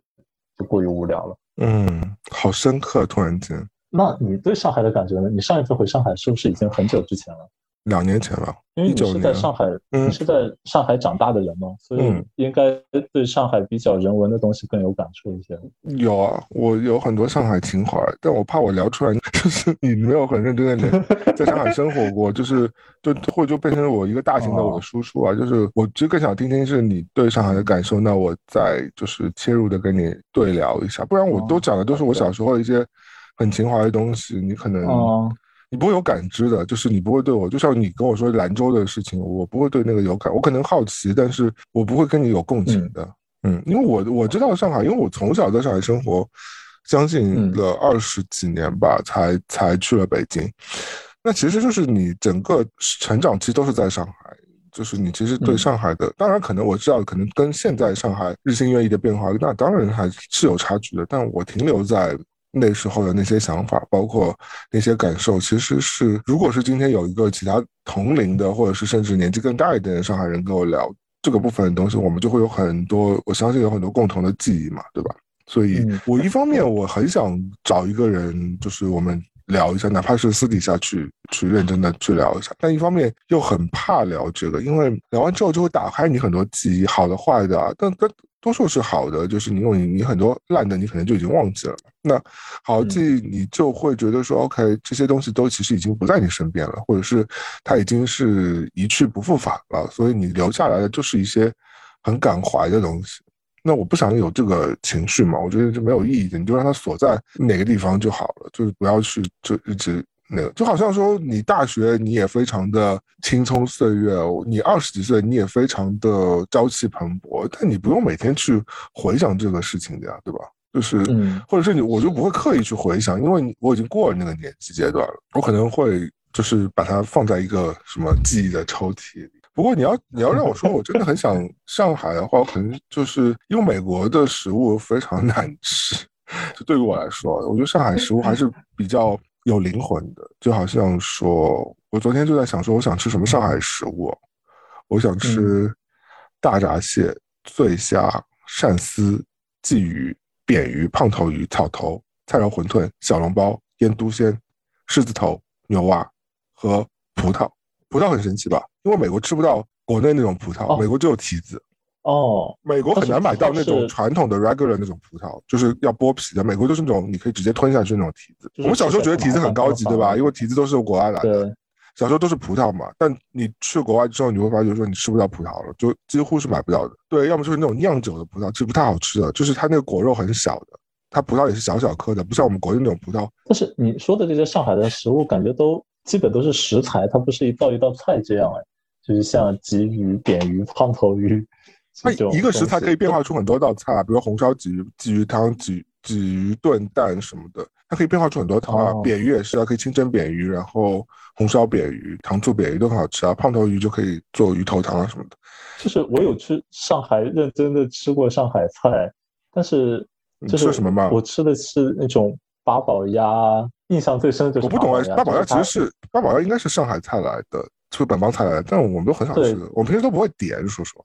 就过于无聊了。嗯，好深刻，突然间。那你对上海的感觉呢？你上一次回上海是不是已经很久之前了？两年前了，因为你19是在年上海，嗯你是在上海长大的人嘛，所以嗯。应该对上海比较人文的东西更有感触一些。有啊，我有很多上海情怀，但我怕我聊出来，就是你没有很认真的在上海生活过，就是就会就变成我一个大型的我的输出啊，就是我其实更想听听是你对上海的感受，那我再就是切入的跟你对聊一下，不然我都讲的都是我小时候一些很情怀的东西，你可能哦，你不会有感知的，就是你不会对我，就像你跟我说兰州的事情，我不会对那个有感，我可能好奇，但是我不会跟你有共情的。嗯，因为我我知道上海，因为我从小在上海生活，将近嗯了二十几年吧，才才去了北京。那其实就是你整个成长期都是在上海，就是你其实对嗯上海的，当然可能我知道，可能跟现在上海日新月异的变化，那当然还是有差距的。但我停留在那时候的那些想法，包括那些感受，其实是如果是今天有一个其他同龄的，或者是甚至年纪更大一点的上海人跟我聊这个部分的东西，我们就会有很多，我相信有很多共同的记忆嘛，对吧？所以嗯，我一方面我很想找一个人，就是我们聊一下，哪怕是私底下去去认真的去聊一下，但一方面又很怕聊这个，因为聊完之后就会打开你很多记忆，好的坏的啊，但但多数是好的，就是你用你你很多烂的你可能就已经忘记了，那好记忆你就会觉得说、OK 这些东西都其实已经不在你身边了，或者是它已经是一去不复返了，所以你留下来的就是一些很感怀的东西。那我不想有这个情绪嘛，我觉得是没有意义的，你就让它锁在哪个地方就好了，就是不要去就一直那个，就好像说你大学你也非常的青葱岁月，你二十几岁你也非常的朝气蓬勃，但你不用每天去回想这个事情的呀，对吧？就是，嗯或者是你我就不会刻意去回想，因为你我已经过了那个年纪阶段了，我可能会就是把它放在一个什么记忆的抽屉里。不过你要你要让我说，我真的很想 上海的话，我可能就是因为美国的食物非常难吃，就对于我来说，我觉得上海食物还是比较有灵魂的，就好像说，我昨天就在想说，我想吃什么上海食物哦，我想吃大闸蟹、醉虾、鳝丝、鲫鱼、扁鱼、胖头鱼、草头、菜肉馄饨、小笼包、腌笃鲜、狮子头、牛蛙和葡萄。葡萄很神奇吧？因为美国吃不到国内那种葡萄，哦美国只有提子。哦，美国很难买到那种传统的 regular 那种葡萄，就是要剥皮的。美国就是那种你可以直接吞下去那种提子。我们小时候觉得提子很高级，对吧？因为提子都是国外来的。对，小时候都是葡萄嘛，但你去国外之后，你会发觉说你吃不到葡萄了，就几乎是买不到的。对，要么就是那种酿酒的葡萄，其实不太好吃的，就是它那个果肉很小的，它葡萄也是小小颗的，不像我们国内那种葡萄。但是你说的这些上海的食物，感觉都基本都是食材，它不是一道一道菜这样哎，就是像鲫鱼、扁鱼、胖头鱼，它这种一个食材可以变化出很多道菜啊，比如红烧鲫鱼、鲫鱼汤、鲫鲫鱼炖蛋什么的，它可以变化出很多汤啊。哦扁鱼也是啊，可以清蒸扁鱼，然后红烧扁鱼、糖醋扁鱼都很好吃啊。胖头鱼就可以做鱼头汤啊什么的。就是我有去上海认真的吃过上海菜，但是你就是吃什么嘛我吃的是那种八宝鸭，印象最深的就是我不懂啊，八宝鸭其实是八宝鸭应该是上海菜来的，是本帮菜来的，但我们都很少吃的，我们平时都不会点，说实话，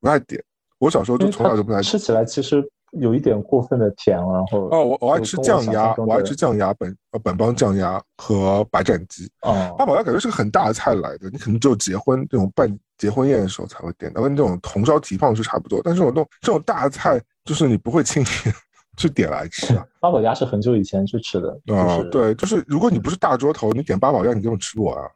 不爱点。我小时候就从来就不爱吃起来其实有一点过分的甜，然后哦，我我爱吃酱鸭，我爱吃酱鸭本呃本帮酱鸭和白斩鸡。哦八宝鸭感觉是个很大的菜来的，你可能只有结婚这种办结婚宴的时候才会点到，跟这种红烧蹄膀是差不多。但是这种这种大菜，就是你不会轻易 去点来吃啊。八宝鸭是很久以前去吃的，啊、就是对，就是如果你不是大桌头，你点八宝鸭，你根本吃不完啊。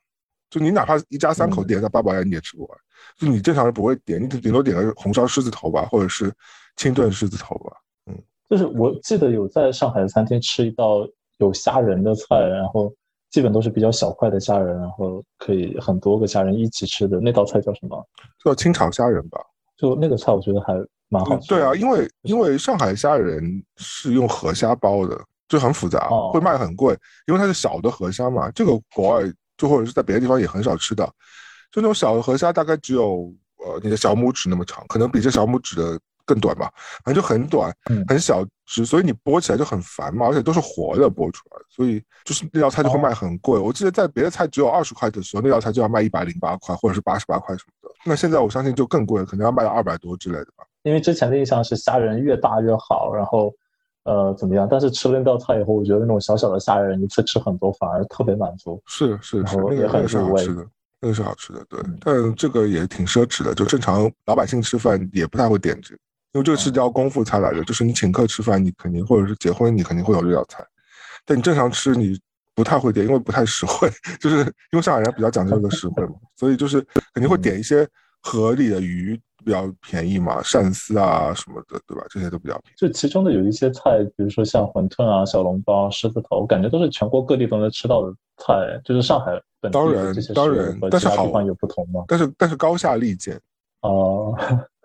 就你哪怕一家三口嗯点一下八宝鸭，你也吃不完。就你正常人不会点，你顶多点个红烧狮子头吧，或者是清炖狮子头吧。嗯就是我记得有在上海的餐厅吃一道有虾仁的菜，然后基本都是比较小块的虾仁，然后可以很多个虾仁一起吃的那道菜叫什么？叫清炒虾仁吧。就那个菜我觉得还蛮好吃。嗯对啊，因为因为上海虾仁是用河虾包的，就很复杂，哦会卖很贵，因为它是小的河虾嘛。这个国外就或者是在别的地方也很少吃到，就那种小的河虾大概只有呃你的小拇指那么长，可能比这小拇指的更短吧，反正就很短嗯，很小只，所以你剥起来就很烦嘛，而且都是活的剥出来，所以就是那道菜就会哦卖很贵。我记得在别的菜只有二十块的时候，那道菜就要卖一百零八块或者是八十八块什么的。那现在我相信就更贵了，可能要卖到二百多之类的吧。因为之前的印象是虾仁越大越好，然后呃怎么样？但是吃了那道菜以后，我觉得那种小小的虾仁一次吃很多反而特别满足。是是是，那个那个是好吃的。那个是好吃的，对。但这个也挺奢侈的，就正常老百姓吃饭也不太会点这个，因为这个是叫功夫菜来的，就是你请客吃饭，你肯定或者是结婚，你肯定会有这道菜。但你正常吃，你不太会点，因为不太实惠，就是因为上海人比较讲究这个实惠嘛，所以就是肯定会点一些合理的鱼。比较便宜嘛，鳝丝啊什么的，对吧？这些都比较便宜。就其中的有一些菜，比如说像馄饨啊、小笼包、狮子头，我感觉都是全国各地都能吃到的菜。就是上海本地这些当然，但是地方有不同吗？但是但是高下立见。啊，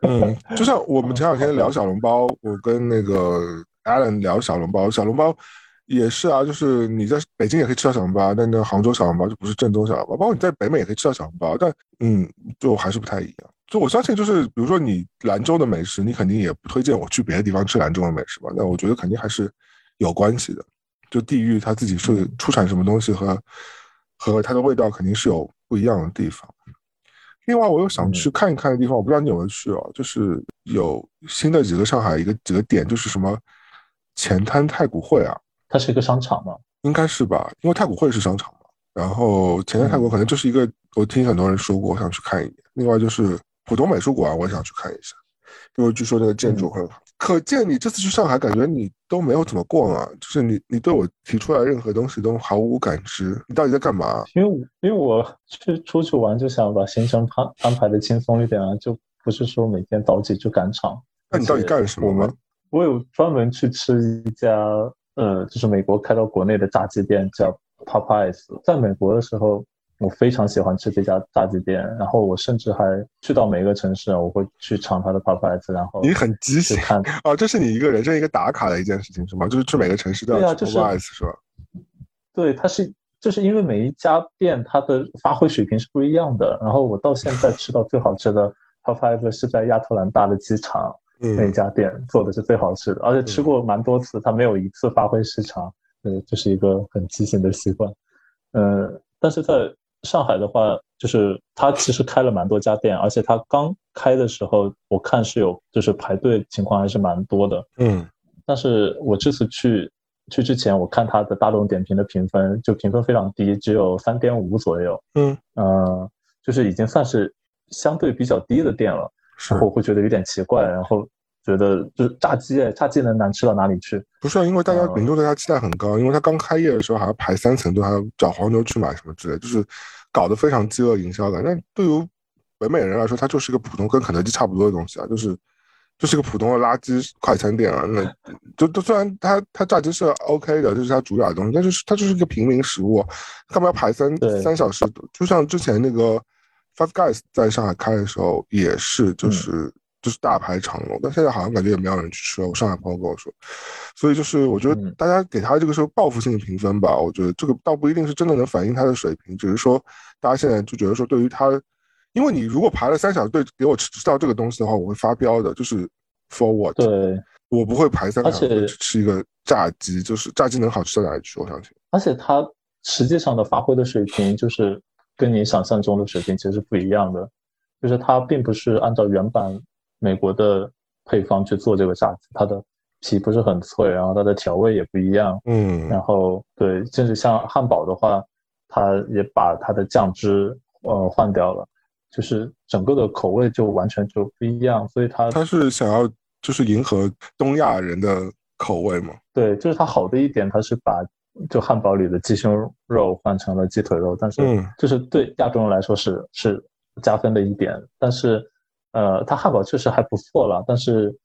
嗯，就像我们前两天聊小笼包，我跟那个 Alan 聊小笼包，小笼包也是啊，就是你在北京也可以吃到小笼包，但那杭州小笼包就不是正宗小笼包。包括你在北美也可以吃到小笼包，但嗯，就还是不太一样。就我相信，就是比如说你兰州的美食，你肯定也不推荐我去别的地方吃兰州的美食吧？那我觉得肯定还是有关系的。就地域它自己是出产什么东西和和它的味道肯定是有不一样的地方。另外，我又想去看一看的地方，我不知道你有没有去哦。就是有新的几个上海一个几个点，就是什么前滩太古汇啊，它是一个商场吗？应该是吧，因为太古汇是商场嘛。然后前滩太古可能就是一个，我听很多人说过，我想去看一眼。另外就是。浦东美术馆，我也想去看一下，因为据说那个建筑很好。可见你这次去上海，感觉你都没有怎么逛啊，就是你你对我提出来任何东西都毫无感知。你到底在干嘛？因为因为我去出去玩，就想把行程安安排的轻松一点啊，就不是说每天早起就赶场。那你到底干什么？我们我有专门去吃一家呃，就是美国开到国内的炸鸡店，叫 Popeyes。在美国的时候。我非常喜欢吃这家炸鸡店，然后我甚至还去到每一个城市，我会去尝它的 Popeyes，然后你很畸形啊！这是你一个人生一个打卡的一件事情是吗？就是去每个城市都要吃 Popeyes 是吧？对，它是就是因为每一家店它的发挥水平是不一样的，然后我到现在吃到最好吃的 Popeyes 是在亚特兰大的机场那家店做的是最好吃的，而且吃过蛮多次，它没有一次发挥失常，呃，这是一个很畸形的习惯，呃，但是在上海的话，就是它其实开了蛮多家店，而且它刚开的时候，我看是有就是排队情况还是蛮多的。嗯，但是我这次去去之前，我看它的大众点评的评分就评分非常低，只有三点五左右。嗯，呃，就是已经算是相对比较低的店了。是我会觉得有点奇怪，然后觉得就是炸鸡，炸鸡能难吃到哪里去？不是，因为大家民众对它期待很高，因为它刚开业的时候还要排三层队，还要找黄牛去买什么之类，就是。搞得非常饥饿营销的，那对于北美人来说，它就是一个普通跟肯德基差不多的东西啊，就是就是个普通的垃圾快餐店啊。那就就虽然它它炸鸡是 OK 的，这是它主打的东西，但是它就是一个平民食物，干嘛要排三三小时？就像之前那个 Five Guys 在上海开的时候也是，就是。就是大排长龙，但现在好像感觉也没有人去吃了。我上海朋友跟我说，所以就是我觉得大家给他这个是报复性的评分吧。我觉得这个倒不一定是真的能反映他的水平，只是说大家现在就觉得说，对于他，因为你如果排了三小时队给我吃到这个东西的话，我会发飙的。就是 for what？对，我不会排三小时去吃一个炸鸡，就是炸鸡能好吃到哪里去？我相信。而且他实际上的发挥的水平，就是跟你想象中的水平其实是不一样的，就是他并不是按照原版。美国的配方去做这个炸鸡，它的皮不是很脆，然后它的调味也不一样，嗯，然后对，甚至像汉堡的话，它也把它的酱汁呃换掉了，就是整个的口味就完全就不一样，所以它它是想要就是迎合东亚人的口味吗？对，就是它好的一点，它是把就汉堡里的鸡胸肉换成了鸡腿肉，但是就是对亚洲人来说是是加分的一点，但是。呃，它汉堡确实还不错了，但是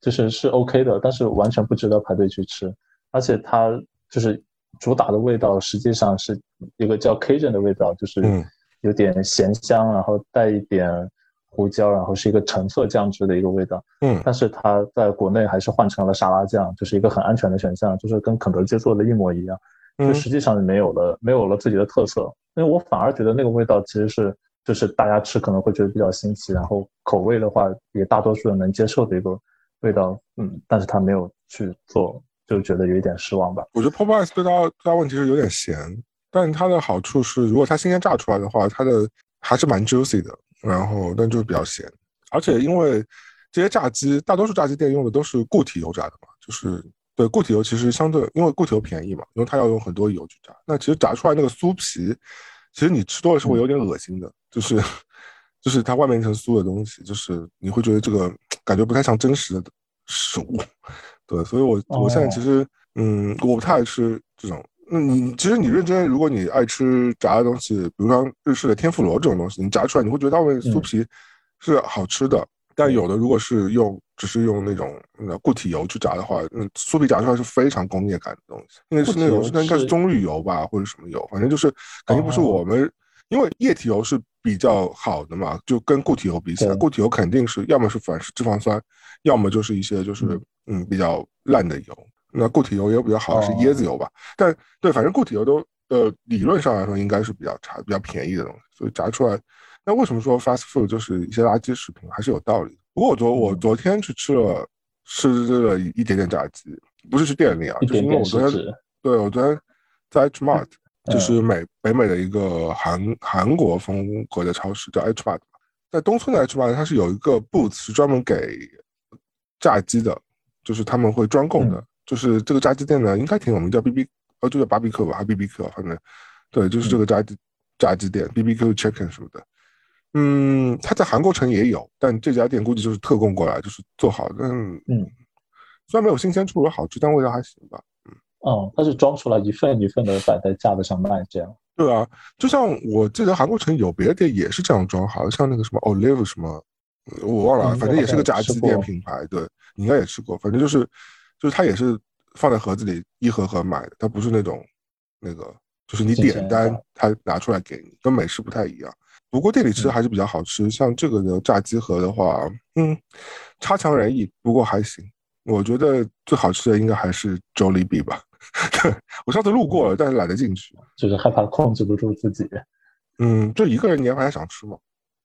就是是 OK 的，但是完全不值得排队去吃。而且它就是主打的味道，实际上是一个叫 Cajun 的味道，就是有点咸香，然后带一点胡椒，然后是一个橙色酱汁的一个味道。嗯，但是它在国内还是换成了沙拉酱，就是一个很安全的选项，就是跟肯德基做的一模一样，就实际上没有了没有了自己的特色。因为我反而觉得那个味道其实是。就是大家吃可能会觉得比较新奇，然后口味的话也大多数人能接受的一个味道，嗯，但是他没有去做，就觉得有一点失望吧。我觉得 Popeyes 最大最大问题是有点咸，但它的好处是，如果它新鲜炸出来的话，它的还是蛮 juicy 的，然后但就是比较咸，而且因为这些炸鸡大多数炸鸡店用的都是固体油炸的嘛，就是对固体油其实相对因为固体油便宜嘛，因为它要用很多油去炸，那其实炸出来那个酥皮。其实你吃多了是会有点恶心的，就是就是它外面一层酥的东西，就是你会觉得这个感觉不太像真实的食物。对，所以我我现在其实嗯，我不太爱吃这种。那，你其实你认真，如果你爱吃炸的东西，比如说日式的天妇罗这种东西，你炸出来你会觉得它外面酥皮是好吃的。但有的如果是用只是用那种固体油去炸的话，嗯，酥皮炸出来是非常工业感的东西，因为是那种那应该是棕榈油吧，或者什么油，反正就是肯定不是我们，因为液体油是比较好的嘛，就跟固体油比起来，固体油肯定是要么是反式脂肪酸，要么就是一些就是嗯比较烂的油。那固体油也有比较好的是椰子油吧，但对，反正固体油都呃理论上来说应该是比较差、比较便宜的东西，所以炸出来。那为什么说 fast food 就是一些垃圾食品还是有道理？不过我昨我昨天去吃了吃了一点点炸鸡，不是去店里啊，就是因为我昨天对我昨天在 H Mart，就是美北美的一个韩韩国风格的超市叫 H Mart，在东村的 H Mart 它是有一个 booth 是专门给炸鸡的，就是他们会专供的，就是这个炸鸡店呢应该挺有名，叫 B B 哦就叫 b 比 b 吧，还 B B Q 反正对，就是这个炸鸡炸鸡店 B B Q Chicken 什么的。嗯，它在韩国城也有，但这家店估计就是特供过来，就是做好的。嗯，虽然没有新鲜出炉好吃，但味道还行吧。嗯，哦，它是装出来一份一份的摆在架子上卖，这样。对啊，就像我记得韩国城有别的店也是这样装，好像那个什么 Olive 什么，我忘了，反正也是个炸鸡店品牌。对，你应该也吃过，反正就是就是它也是放在盒子里一盒盒买的，它不是那种那个，就是你点单他拿出来给你，跟美式不太一样。不过店里吃还是比较好吃，像这个的炸鸡盒的话，嗯，差强人意，不过还行。我觉得最好吃的应该还是 Jollibee 吧。我上次路过了，但是懒得进去，就是害怕控制不住自己。嗯，就一个人你还想吃吗？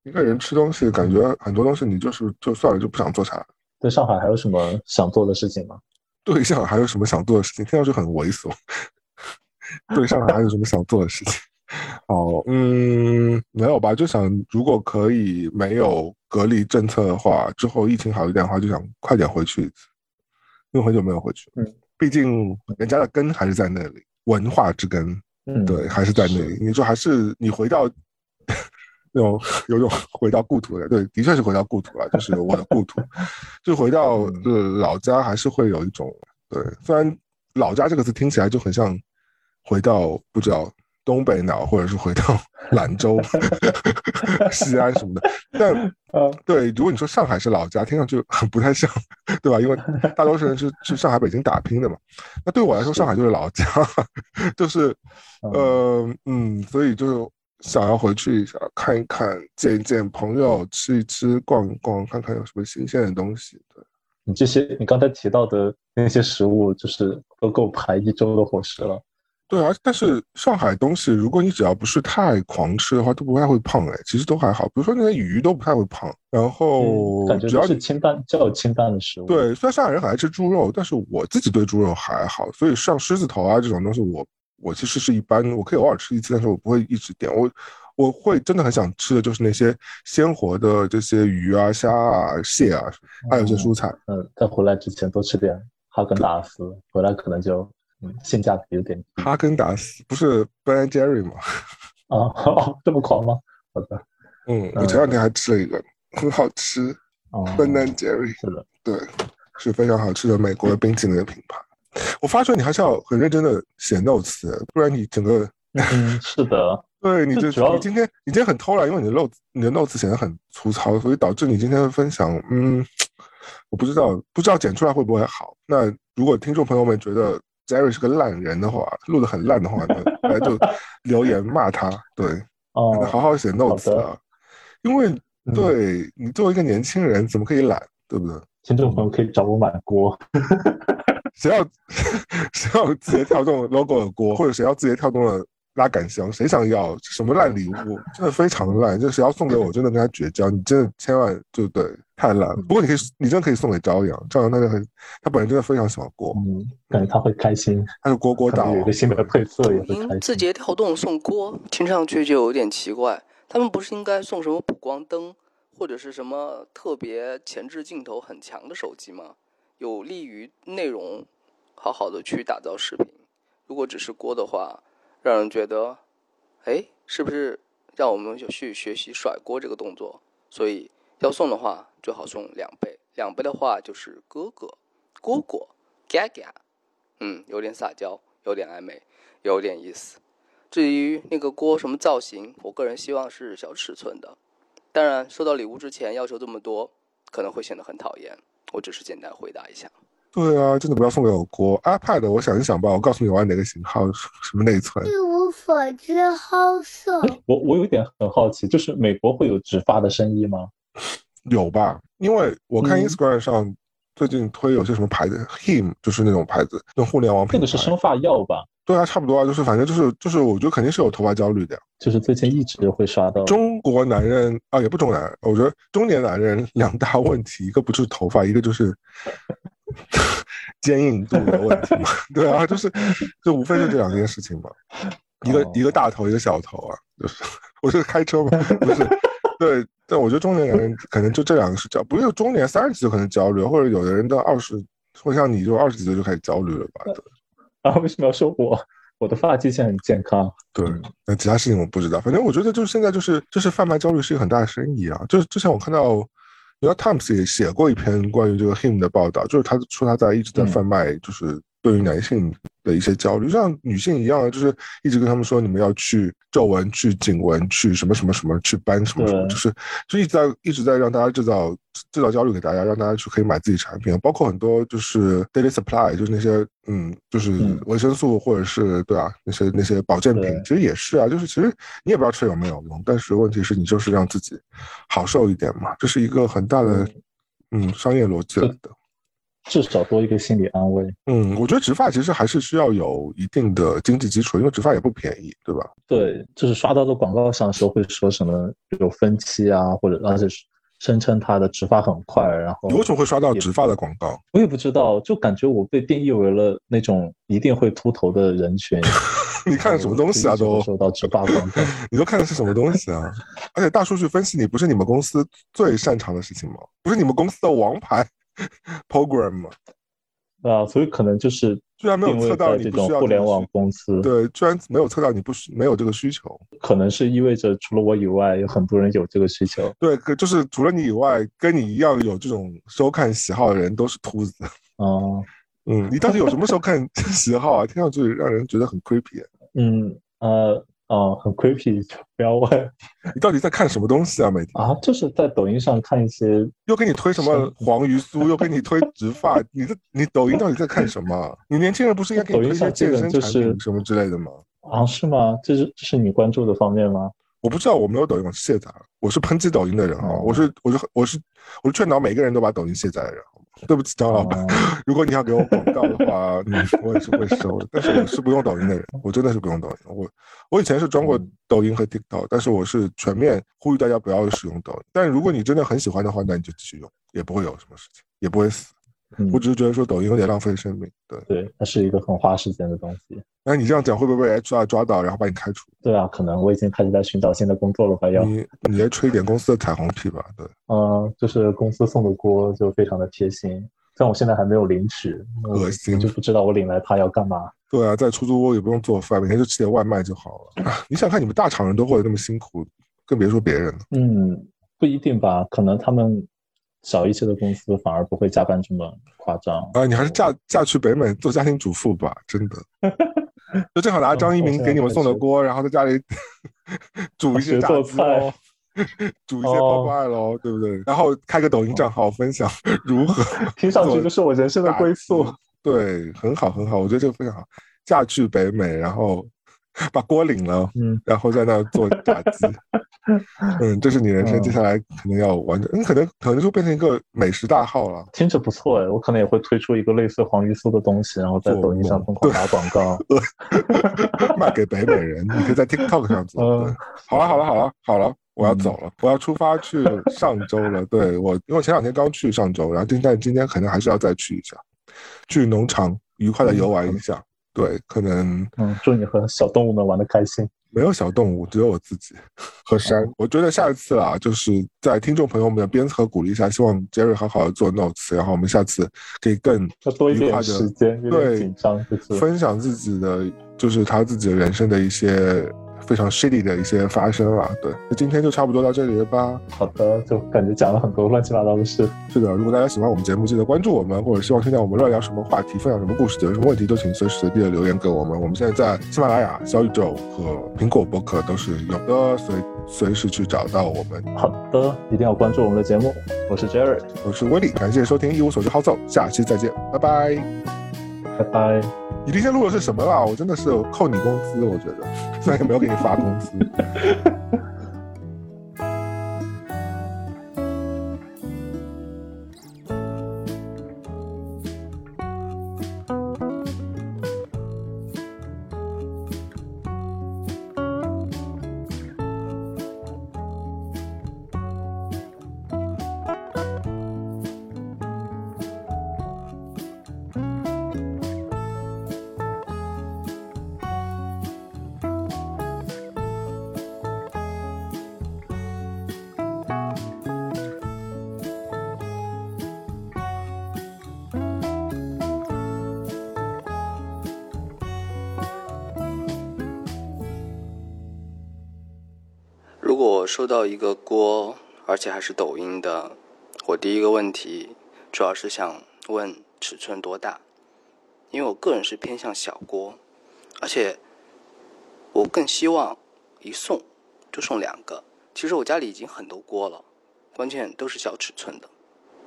一个人吃东西，感觉很多东西你就是就算了，就不想做啥。对上海还有什么想做的事情吗？对上海还有什么想做的事情？听上去很猥琐。对上海还有什么想做的事情？哦，嗯，没有吧？就想如果可以没有隔离政策的话，之后疫情好一点的话，就想快点回去一次，因为很久没有回去。嗯，毕竟人家的根还是在那里，文化之根，嗯，对，还是在那里。你说还是你回到 那种 有种回到故土的，对，的确是回到故土了，就是我的故土，就回到呃老家，还是会有一种对。虽然老家这个词听起来就很像回到不知道。东北脑，或者是回到 兰州、西安什么的，但 对，如果你说上海是老家，听上去不太像，对吧？因为大多数人是去上海、北京打拼的嘛。那对我来说，上海就是老家，就是呃嗯，所以就是想要回去一下，看一看，见一见朋友，吃一吃，逛一逛，看看有什么新鲜的东西。对你这些，你刚才提到的那些食物，就是都够排一周的伙食了。对啊，但是上海东西，如果你只要不是太狂吃的话，都不太会胖哎。其实都还好，比如说那些鱼都不太会胖。然后只要是清淡，较清淡的食物。对，虽然上海人很爱吃猪肉，但是我自己对猪肉还好。所以像狮子头啊这种东西，我我其实是一般，我可以偶尔吃一次，但是我不会一直点。我我会真的很想吃的就是那些鲜活的这些鱼啊、虾啊、蟹啊，还有一些蔬菜。嗯，在回来之前多吃点哈根达斯，回来可能就。性价比有点低。哈根达斯不是 Ben Jerry 吗？啊，这么狂吗？好的。嗯，我前两天还吃了一个，很好吃。Ben Jerry 是的，对，是非常好吃的美国的冰淇淋的品牌。我发觉你还是要很认真的写 notes，不然你整个……嗯，是的。对，你就你今天你今天很偷懒，因为你的 notes 你的 notes 写的很粗糙，所以导致你今天的分享，嗯，我不知道不知道剪出来会不会好。那如果听众朋友们觉得，Jerry 是个烂人的话，录的很烂的话，那就 留言骂他。对，哦，好好写 notes 啊，因为对你作为一个年轻人，怎么可以懒，对不对？听众朋友可以找我买锅，谁要 谁要字节跳动 logo 的锅，或者谁要字节跳动的。拉杆箱，谁想要什么烂礼物？真的非常烂，就谁要送给我，真的跟他绝交。你真的千万就对，太烂。不过你可以，你真的可以送给朝阳，朝阳那个很，他本人真的非常喜欢锅，嗯，感觉他会开心。他是锅锅岛，有一个新的配色也会开心。字节跳动送锅，听上去就有点奇怪。他们不是应该送什么补光灯，或者是什么特别前置镜头很强的手机吗？有利于内容好好的去打造视频。如果只是锅的话。让人觉得，哎，是不是让我们去学习甩锅这个动作，所以要送的话最好送两倍，两倍的话就是哥哥、蝈蝈、嘎嘎，嗯，有点撒娇，有点暧昧，有点意思。至于那个锅什么造型，我个人希望是小尺寸的。当然，收到礼物之前要求这么多，可能会显得很讨厌。我只是简单回答一下。对啊，真的不要送给我锅 iPad，我想一想吧。我告诉你我要哪个型号，什么内存。一无所知，好色。我我有一点很好奇，就是美国会有直发的生意吗？有吧？因为我看嗯 Instagram 上最近推有些什么牌子，Him 就是那种牌子，用互联网品牌。那个是生发药吧？对啊，差不多啊，就是反正就是就是，我觉得肯定是有头发焦虑的呀。就是最近一直会刷到。中国男人啊，也不中男，我觉得中年男人两大问题，一个不是头发，一个就是 坚硬度的问题嘛。对啊，就是就无非就这两件事情嘛，一个哦一个大头，一个小头啊。就是 我是开车嘛，不是。对，但我觉得中年男人可能就这两个是焦，不是中年三十几就可能焦虑，或者有的人到二十，或像你就二十几岁就开始焦虑了吧？对 啊，为什么要说我？我的发际线很健康。对，那其他事情我不知道。反正我觉得就是现在就是就是贩卖焦虑是一个很大的生意啊。就是之前我看到《New York Times》也写过一篇关于这个 him 的报道，就是他说他在一直在贩卖，就是对于男性的一些焦虑，就像女性一样，就是一直跟他们说你们要去皱纹、去颈纹、去什么什么什么、去斑什么什么，就是就一直在一直在让大家制造制造焦虑给大家，让大家去可以买自己产品，包括很多就是 daily supply，就是那些嗯，就是嗯。维生素或者是对啊那些那些保健品，其实也是啊，就是其实你也不知道吃有没有用，但是问题是你就是让自己好受一点嘛，这是一个很大的嗯商业逻辑来的。至少多一个心理安慰。嗯，我觉得植发其实还是需要有一定的经济基础，因为植发也不便宜，对吧？对，就是刷到的广告上的时候会说什么有分期啊，或者而且声称他的植发很快，然后你为什么会刷到植发的广告？我也不知道，就感觉我被定义为了那种一定会秃头的人群。你看什么东西啊？都就一直会收到植发广告。你都看的是什么东西啊？而且大数据分析你不是你们公司最擅长的事情吗？不是你们公司的王牌 program 吗？啊，所以可能就是居然没有测到在这种互联网公司，对，居然没有测到你不需没有这个需求。可能是意味着除了我以外，有很多人有这个需求。对，可就是除了你以外，跟你一样有这种收看喜好的人都是秃子。嗯嗯，你到底有什么收看 喜好啊？听上去让人觉得很 creepy。嗯呃哦，很 creepy，就不要问你到底在看什么东西啊？每天啊，就是在抖音上看一些又给你推什么黄鱼酥，又给你推植发，你这你抖音到底在看什么啊？你年轻人不是应该给你推一些健身产品什么之类的吗？啊，是吗？这是这是你关注的方面吗？我不知道，我没有抖音，我是卸载了。我是抨击抖音的人啊！哦我是我是我是我是劝导每个人都把抖音卸载的人。对不起，张老板，哦 如果你要给我广告的话，你，我也是会收的。但是我是不用抖音的人，我真的是不用抖音。我我以前是装过嗯抖音和 TikTok，但是我是全面呼吁大家不要使用抖音。但如果你真的很喜欢的话，那你就继续用，也不会有什么事情，也不会死。嗯我，只是觉得说抖音有点浪费生命。对，对，它是一个很花时间的东西。那你这样讲会不会被 HR 抓到，然后把你开除？对啊，可能我已经开始在寻找新的工作了吧？要，你你也吹一点公司的彩虹屁吧？对。嗯，就是公司送的锅就非常的贴心，但我现在还没有领取，恶心就不知道我领来它要干嘛。对啊，在出租屋也不用做饭，每天就吃点外卖就好了。啊你想看你们大厂人都过得那么辛苦，更别说别人了。嗯，不一定吧，可能他们小一些的公司反而不会加班这么夸张。啊，你还是嫁嫁去北美做家庭主妇吧，真的。就正好拿张一鸣给你们送的锅，然后在家里 煮一些炸鸡喽，煮一些泡泡喽，对不对？然后开个抖音账号分享如何 听上去就是我人生的归宿。对，很好很好，我觉得这个非常好。嫁去北美，然后把锅领了，嗯，然后在那做炸鸡。嗯，这是你人生接下来可能要完成，你可能可能就变成一个美食大号了。听着不错哎，我可能也会推出一个类似黄鱼酥的东西，然后在抖音上疯狂打广告。卖给北美人，你可以在 TikTok 上做。嗯，好了好了好了好了，我要走了，我要出发去上周了。对我，因为前两天刚去上周，然后今但今天可能还是要再去一下，去农场愉快的游玩一下。对，可能嗯，祝你和小动物们玩的开心。没有小动物，只有我自己 和山。我觉得下一次啊，就是在听众朋友们的鞭策和鼓励下，希望 Jerry 好好的做 notes，然后我们下次可以更要多一点时间，对紧张，就是。分享自己的，就是他自己的人生的一些非常 shitty 的一些发生了。对，那今天就差不多到这里了吧？好的，就感觉讲了很多乱七八糟的事。是的，如果大家喜欢我们节目，记得关注我们，或者希望听到我们乱聊什么话题，分享什么故事，有什么问题都请随时随地的留言给我们。我们现在在喜马拉雅、小宇宙和苹果播客都是有的，随随时去找到我们。好的，一定要关注我们的节目。我是 Jerry，我是威利，感谢收听一无所知好走，下期再见，拜拜。拜拜。你今天录的是什么啦？我真的是扣你工资，我觉得虽然也没有给你发工资。一个锅，而且还是抖音的，我第一个问题主要是想问尺寸多大，因为我个人是偏向小锅，而且我更希望一送就送两个。其实我家里已经很多锅了，关键都是小尺寸的，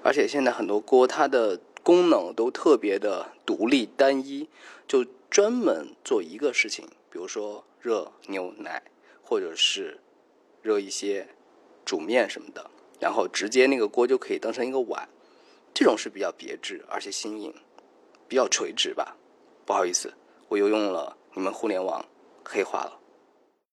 而且现在很多锅它的功能都特别的独立单一，就专门做一个事情，比如说热牛奶，或者是。热一些煮面什么的，然后直接那个锅就可以当成一个碗，这种是比较别致而且新颖，比较垂直吧。不好意思，我又用了你们互联网黑化了。